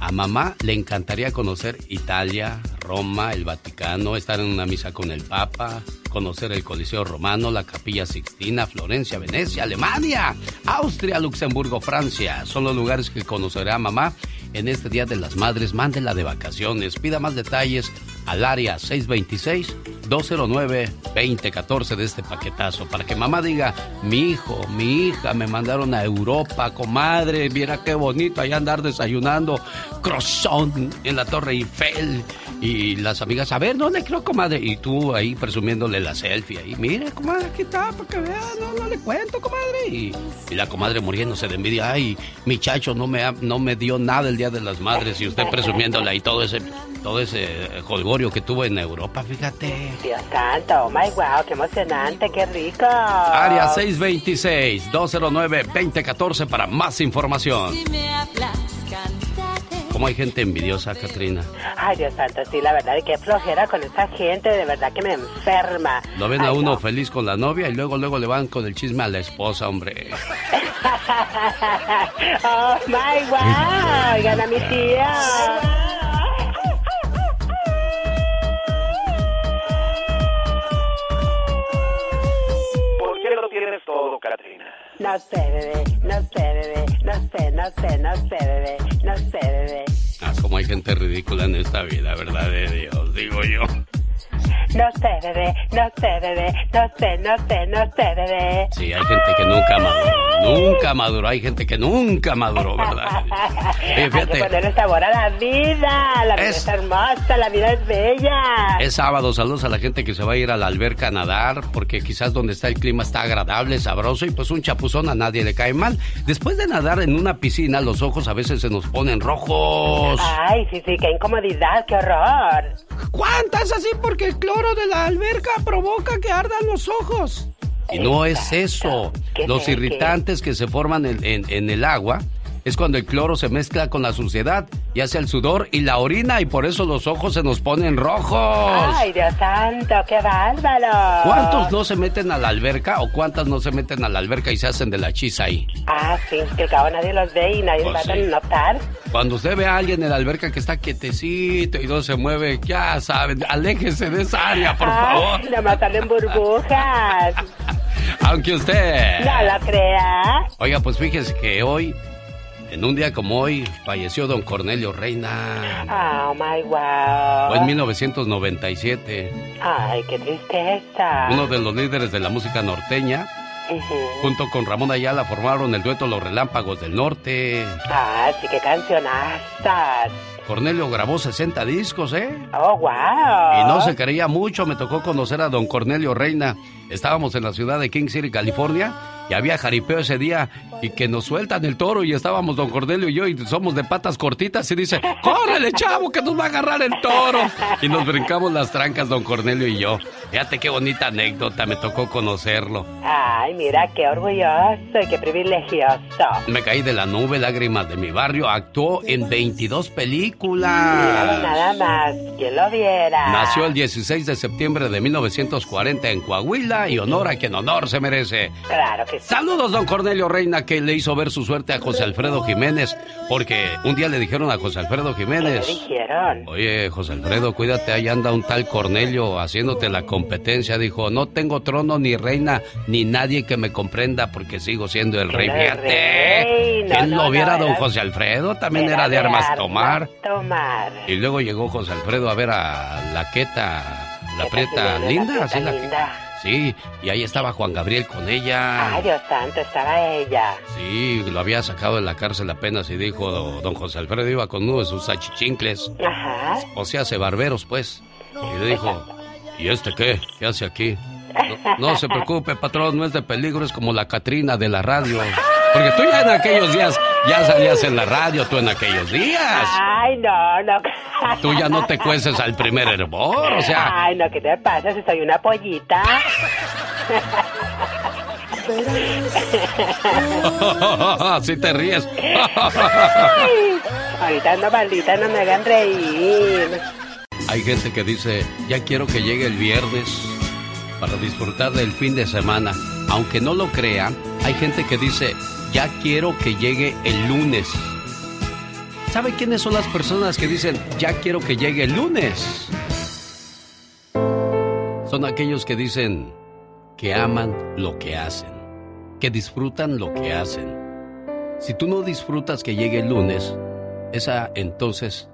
A mamá le encantaría conocer Italia, Roma, el Vaticano, estar en una misa con el Papa, conocer el Coliseo Romano, la Capilla Sixtina, Florencia, Venecia, Alemania, Austria, Luxemburgo, Francia. Son los lugares que conocerá mamá en este Día de las Madres. Mándela de vacaciones. Pida más detalles al área 626-209-2014 de este paquetazo. Para que mamá diga, mi hijo, mi hija me mandaron a Europa, comadre, mira qué bonito allá andar desayunando croissant en la Torre Eiffel y las amigas, a ver, le creo, comadre, y tú ahí presumiéndole la selfie ahí, mire, comadre, aquí está, para que vea, no, le cuento, comadre, y, la comadre muriéndose de envidia, ay, mi chacho no me, no me dio nada el Día de las Madres y usted presumiéndole ahí todo ese todo ese jolgorio que tuvo en Europa, fíjate. Dios santo, oh my wow, qué emocionante, qué rico. Área 626-209-2014 para más información. ¿Cómo hay gente envidiosa, Katrina? Ay, Dios santo, sí, la verdad, y qué flojera con esa gente, de verdad que me enferma. Lo ven a uno feliz con la novia y luego, luego le van con el chisme a la esposa, hombre. oh, my wow, oigan a mi tía. ¿Por qué lo tienes todo, Katrina? No sé, bebé, no sé, bebé, no sé, no sé, no sé, bebé, no sé, bebé. Ah, como hay gente ridícula en esta vida, ¿verdad de Dios? Digo yo. No sé, bebé, no sé, bebé, no sé, no sé, no sé, bebé. Sí, hay gente que nunca maduró, nunca maduró, hay gente que nunca maduró, ¿verdad? Hay que ponerle sabor a la vida, la vida es hermosa, la vida es bella. Es sábado, saludos a la gente que se va a ir a la alberca a nadar, porque quizás donde está el clima está agradable, sabroso, y pues un chapuzón a nadie le cae mal. Después de nadar en una piscina, los ojos a veces se nos ponen rojos. Ay, sí, sí, qué incomodidad, qué horror. ¿Cuántas así? Porque el cloro de la alberca provoca que ardan los ojos. Y no es eso. Los irritantes que se forman en, en, el agua es cuando el cloro se mezcla con la suciedad y hace el sudor y la orina y por eso los ojos se nos ponen rojos. ¡Ay, Dios santo, qué bárbaro! ¿Cuántos no se meten a la alberca o cuántas no se meten a la alberca y se hacen de la chisa ahí? Ah, sí, que al cabo nadie los ve y nadie Pues va sí. a notar. Cuando usted ve a alguien en la alberca que está quietecito y no se mueve, ya saben, aléjese de esa área, por favor. Ay, nomás salen burbujas. Aunque usted... No lo crea. Oiga, pues fíjese que hoy, en un día como hoy, falleció don Cornelio Reina. Oh, my wow. Fue en 1997. Ay, qué tristeza. Uno de los líderes de la música norteña. Junto con Ramón Ayala formaron el dueto Los Relámpagos del Norte. Ah, sí, qué cancionazas. Cornelio grabó 60 discos, ¿eh? Oh, wow. Y no se creía mucho, me tocó conocer a don Cornelio Reina. Estábamos en la ciudad de King City, California, y había jaripeo ese día, y que nos sueltan el toro, y estábamos don Cornelio y yo, y somos de patas cortitas, y dice, ¡córrele, chavo, que nos va a agarrar el toro! Y nos brincamos las trancas, don Cornelio y yo. Fíjate qué bonita anécdota, me tocó conocerlo. Ay, mira, qué orgulloso y qué privilegioso. Me caí de la nube, lágrimas de mi barrio, actuó en 22 Míralo películas. nada más, quien lo viera. Nació el 16 de septiembre de 1940 en Coahuila y honor a quien honor se merece. Claro que sí. Saludos, don Cornelio Reina, que le hizo ver su suerte a José Alfredo Jiménez, porque un día le dijeron a José Alfredo ¿Qué Jiménez, dijeron? oye, José Alfredo, cuídate, ahí anda un tal Cornelio haciéndote la competencia. Dijo, no tengo trono ni reina, ni nadie que me comprenda, porque sigo siendo el rey. Fíjate. No, ¿quién no, lo no, viera, don José Alfredo? También era, Era de armas tomar. Tomar. Y luego llegó José Alfredo a ver a la Queta, la Queta prieta Jiménez, linda, así la que- linda. Sí, y ahí estaba Juan Gabriel con ella. Ay, Dios santo, estaba ella. Sí, lo había sacado de la cárcel apenas y dijo, don José Alfredo iba con uno de sus achichincles. Ajá. O sea, hace barberos, pues. Y le dijo, ¿y este qué? ¿Qué hace aquí? No, no se preocupe, patrón, no es de peligro, es como la Catrina de la radio. Porque tú ya en aquellos días, ya salías en la radio, tú en aquellos días. Ay, no, no. Tú ya no te cueces al primer hervor, o sea, Ay, no, ¿qué te pasa si soy una pollita? así te ríes. Ay, ahorita no, maldita, no me hagan reír. Hay gente que dice, ya quiero que llegue el viernes para disfrutar del fin de semana. Aunque no lo crea, hay gente que dice, ya quiero que llegue el lunes. ¿Sabe quiénes son las personas que dicen, ya quiero que llegue el lunes? Son aquellos que dicen que aman lo que hacen, que disfrutan lo que hacen. Si tú no disfrutas que llegue el lunes, esa entonces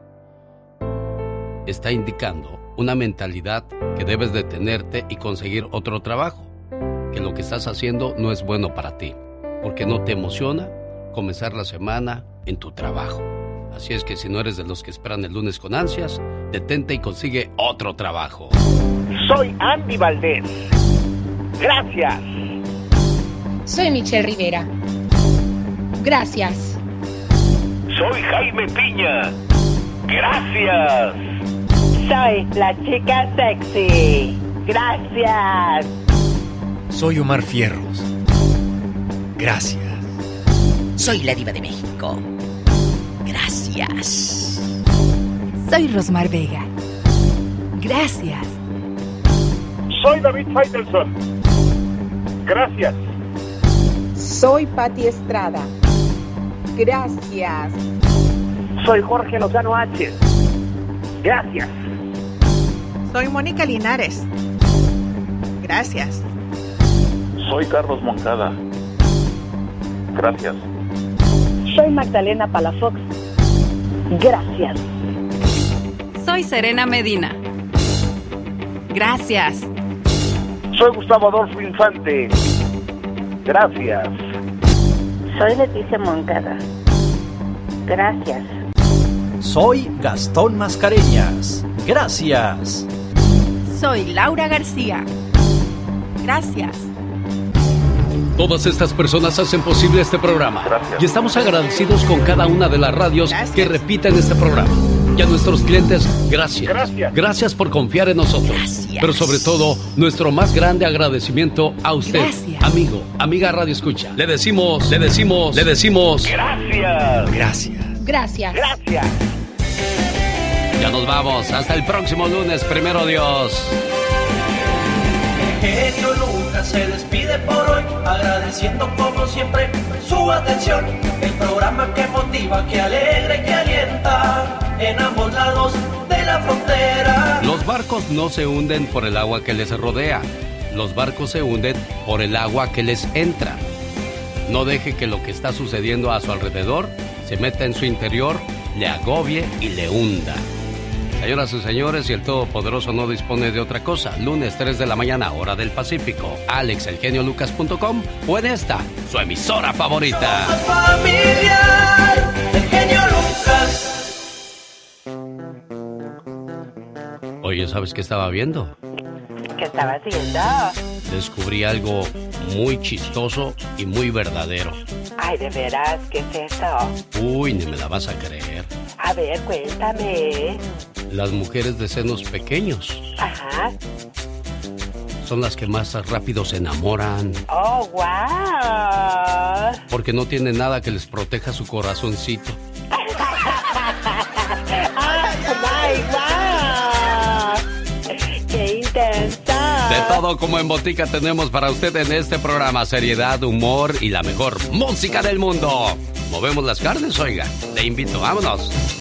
está indicando una mentalidad que debes detenerte y conseguir otro trabajo, que lo que estás haciendo no es bueno para ti, porque no te emociona comenzar la semana en tu trabajo. Así es que si no eres de los que esperan el lunes con ansias, detente y consigue otro trabajo. Soy Andy Valdés. Gracias. Soy Michelle Rivera. Gracias. Soy Jaime Piña. Gracias. Soy la chica sexy. Gracias. Soy Omar Fierros. Gracias. Soy la diva de México. Gracias. Soy Rosmar Vega. Gracias. Soy David Faitelson. Gracias. Soy Patti Estrada. Gracias. Soy Jorge Lozano H. Gracias. Soy Mónica Linares. Gracias. Soy Carlos Moncada. Gracias. Soy Magdalena Palafox. Gracias. Soy Serena Medina. Gracias. Soy Gustavo Adolfo Infante. Gracias. Soy Leticia Moncada. Gracias. Soy Gastón Mascareñas. Gracias. Soy Laura García. Gracias. Todas estas personas hacen posible este programa. Y estamos agradecidos con cada una de las radios que repiten este programa. Y a nuestros clientes, gracias. Gracias. Gracias por confiar en nosotros. Pero sobre todo, nuestro más grande agradecimiento a usted, Gracias. amigo, amiga Radio Escucha. Le decimos, le decimos, le decimos. Gracias. Gracias. Gracias. Gracias. Ya nos vamos. Hasta el próximo lunes, primero Dios. Se despide por hoy, agradeciendo como siempre su atención. El programa que motiva, que alegra y que alienta en ambos lados de la frontera. Los barcos no se hunden por el agua que les rodea. Los barcos se hunden por el agua que les entra. No deje que lo que está sucediendo a su alrededor se meta en su interior, le agobie y le hunda. Señoras y señores, si el Todopoderoso no dispone de otra cosa, lunes 3 de la mañana, hora del Pacífico, alexelgeniolucas.com o en esta, su emisora favorita. Oye, ¿sabes qué estaba viendo? ¿Qué estaba haciendo? Descubrí algo muy chistoso y muy verdadero. Ay, de veras, ¿qué es eso? Uy, ni me la vas a creer. A ver, cuéntame. Las mujeres de senos pequeños Ajá. son las que más rápido se enamoran Oh, wow. porque no tienen nada que les proteja su corazoncito. De todo como en botica tenemos para usted en este programa seriedad, humor y la mejor música del mundo. Movemos las carnes, oiga. Le invito, vámonos.